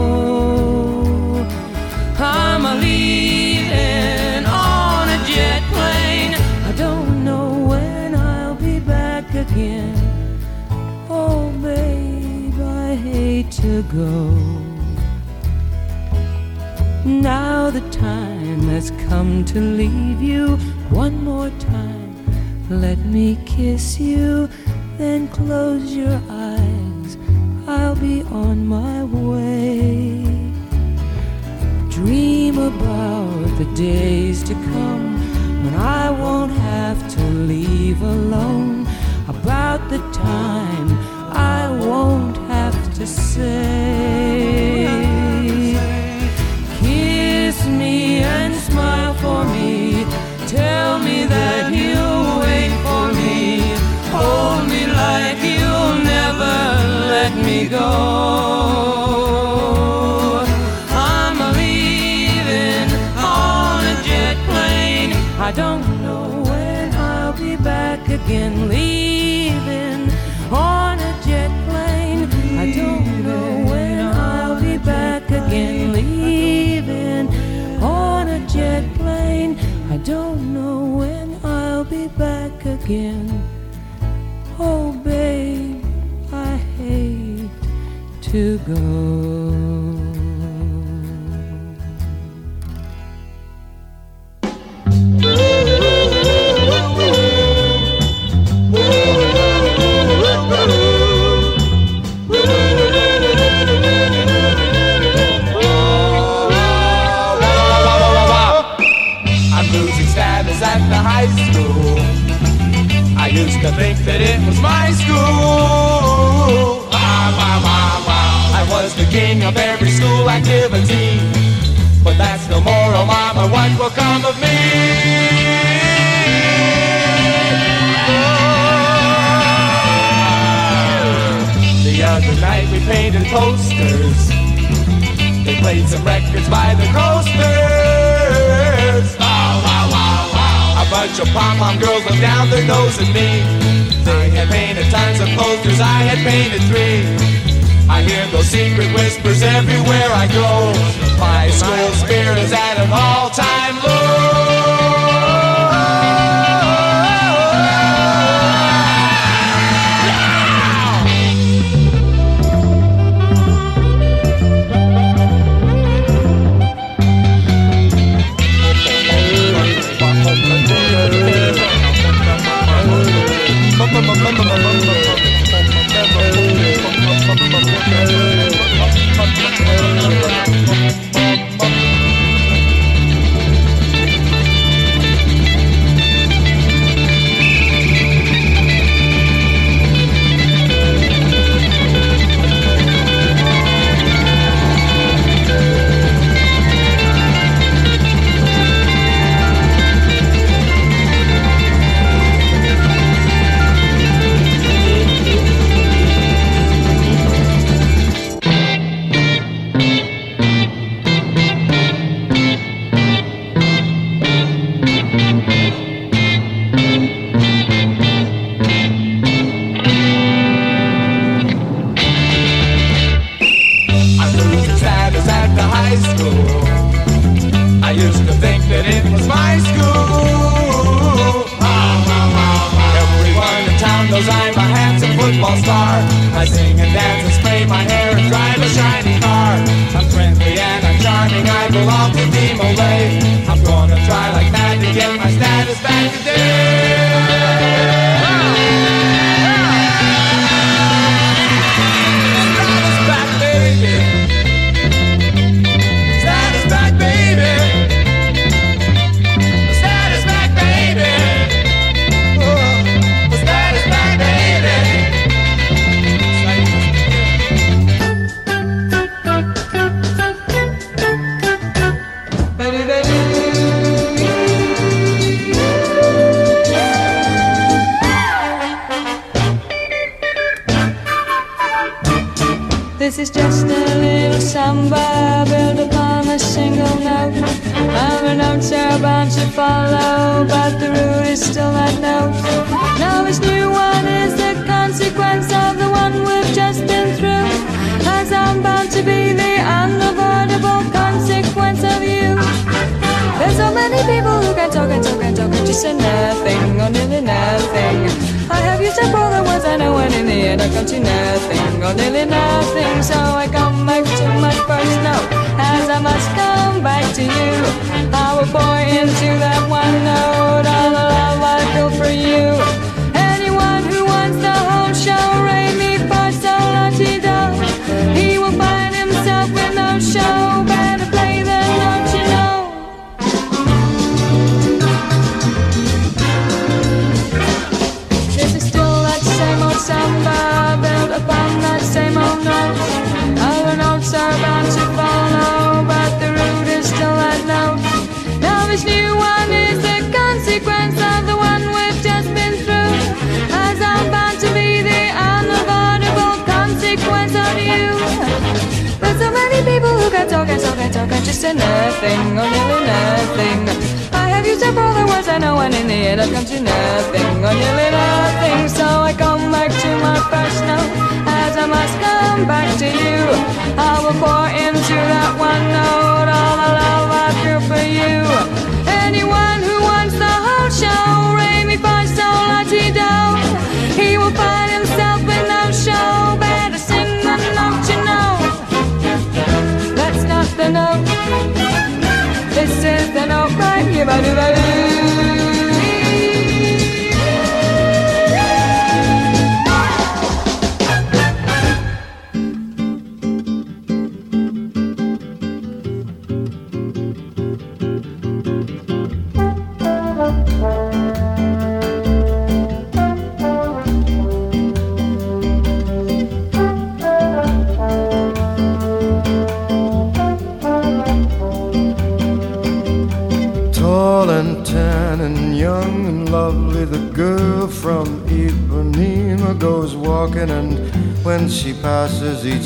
[SPEAKER 4] To go. Now the time has come to leave you one more time. Let me kiss you, then close your eyes. I'll be on my way. Dream about the days to come when I won't have to leave alone. About the time I won't to say. Kiss me and smile for me. Tell me that you'll wait for me. Hold me like you'll never let me go. I'm leaving on a jet plane. I don't know when I'll be back again. Leaving on again. Leaving on a jet plane. I don't know when I'll be back again. Oh, babe, I hate to go.
[SPEAKER 7] To think that it was my school. Wow, wow, wow, wow. I was the king of every school activity. But that's no more, oh mama, what will come of me? Oh. The other night we painted posters. They played some records by the coasters. Bunch of pom-pom girls looked down their nose at me. They had painted tons of posters, I had painted three. I hear those secret whispers everywhere I go. My school spirit is at an all-time low.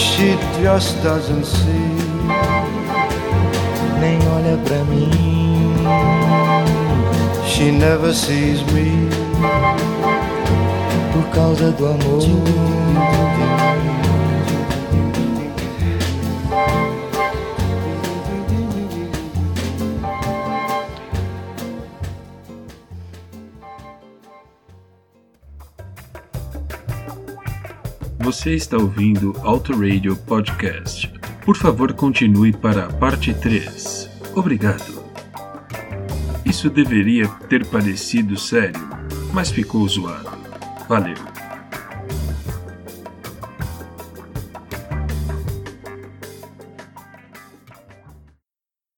[SPEAKER 10] She just doesn't see.
[SPEAKER 11] nem olha pra mim.
[SPEAKER 10] She never sees me.
[SPEAKER 11] Por causa do amor.
[SPEAKER 12] Você está ouvindo Auto Radio Podcast. Por favor, continue para a parte 3. Obrigado. Isso deveria ter parecido sério, mas ficou zoado. Valeu.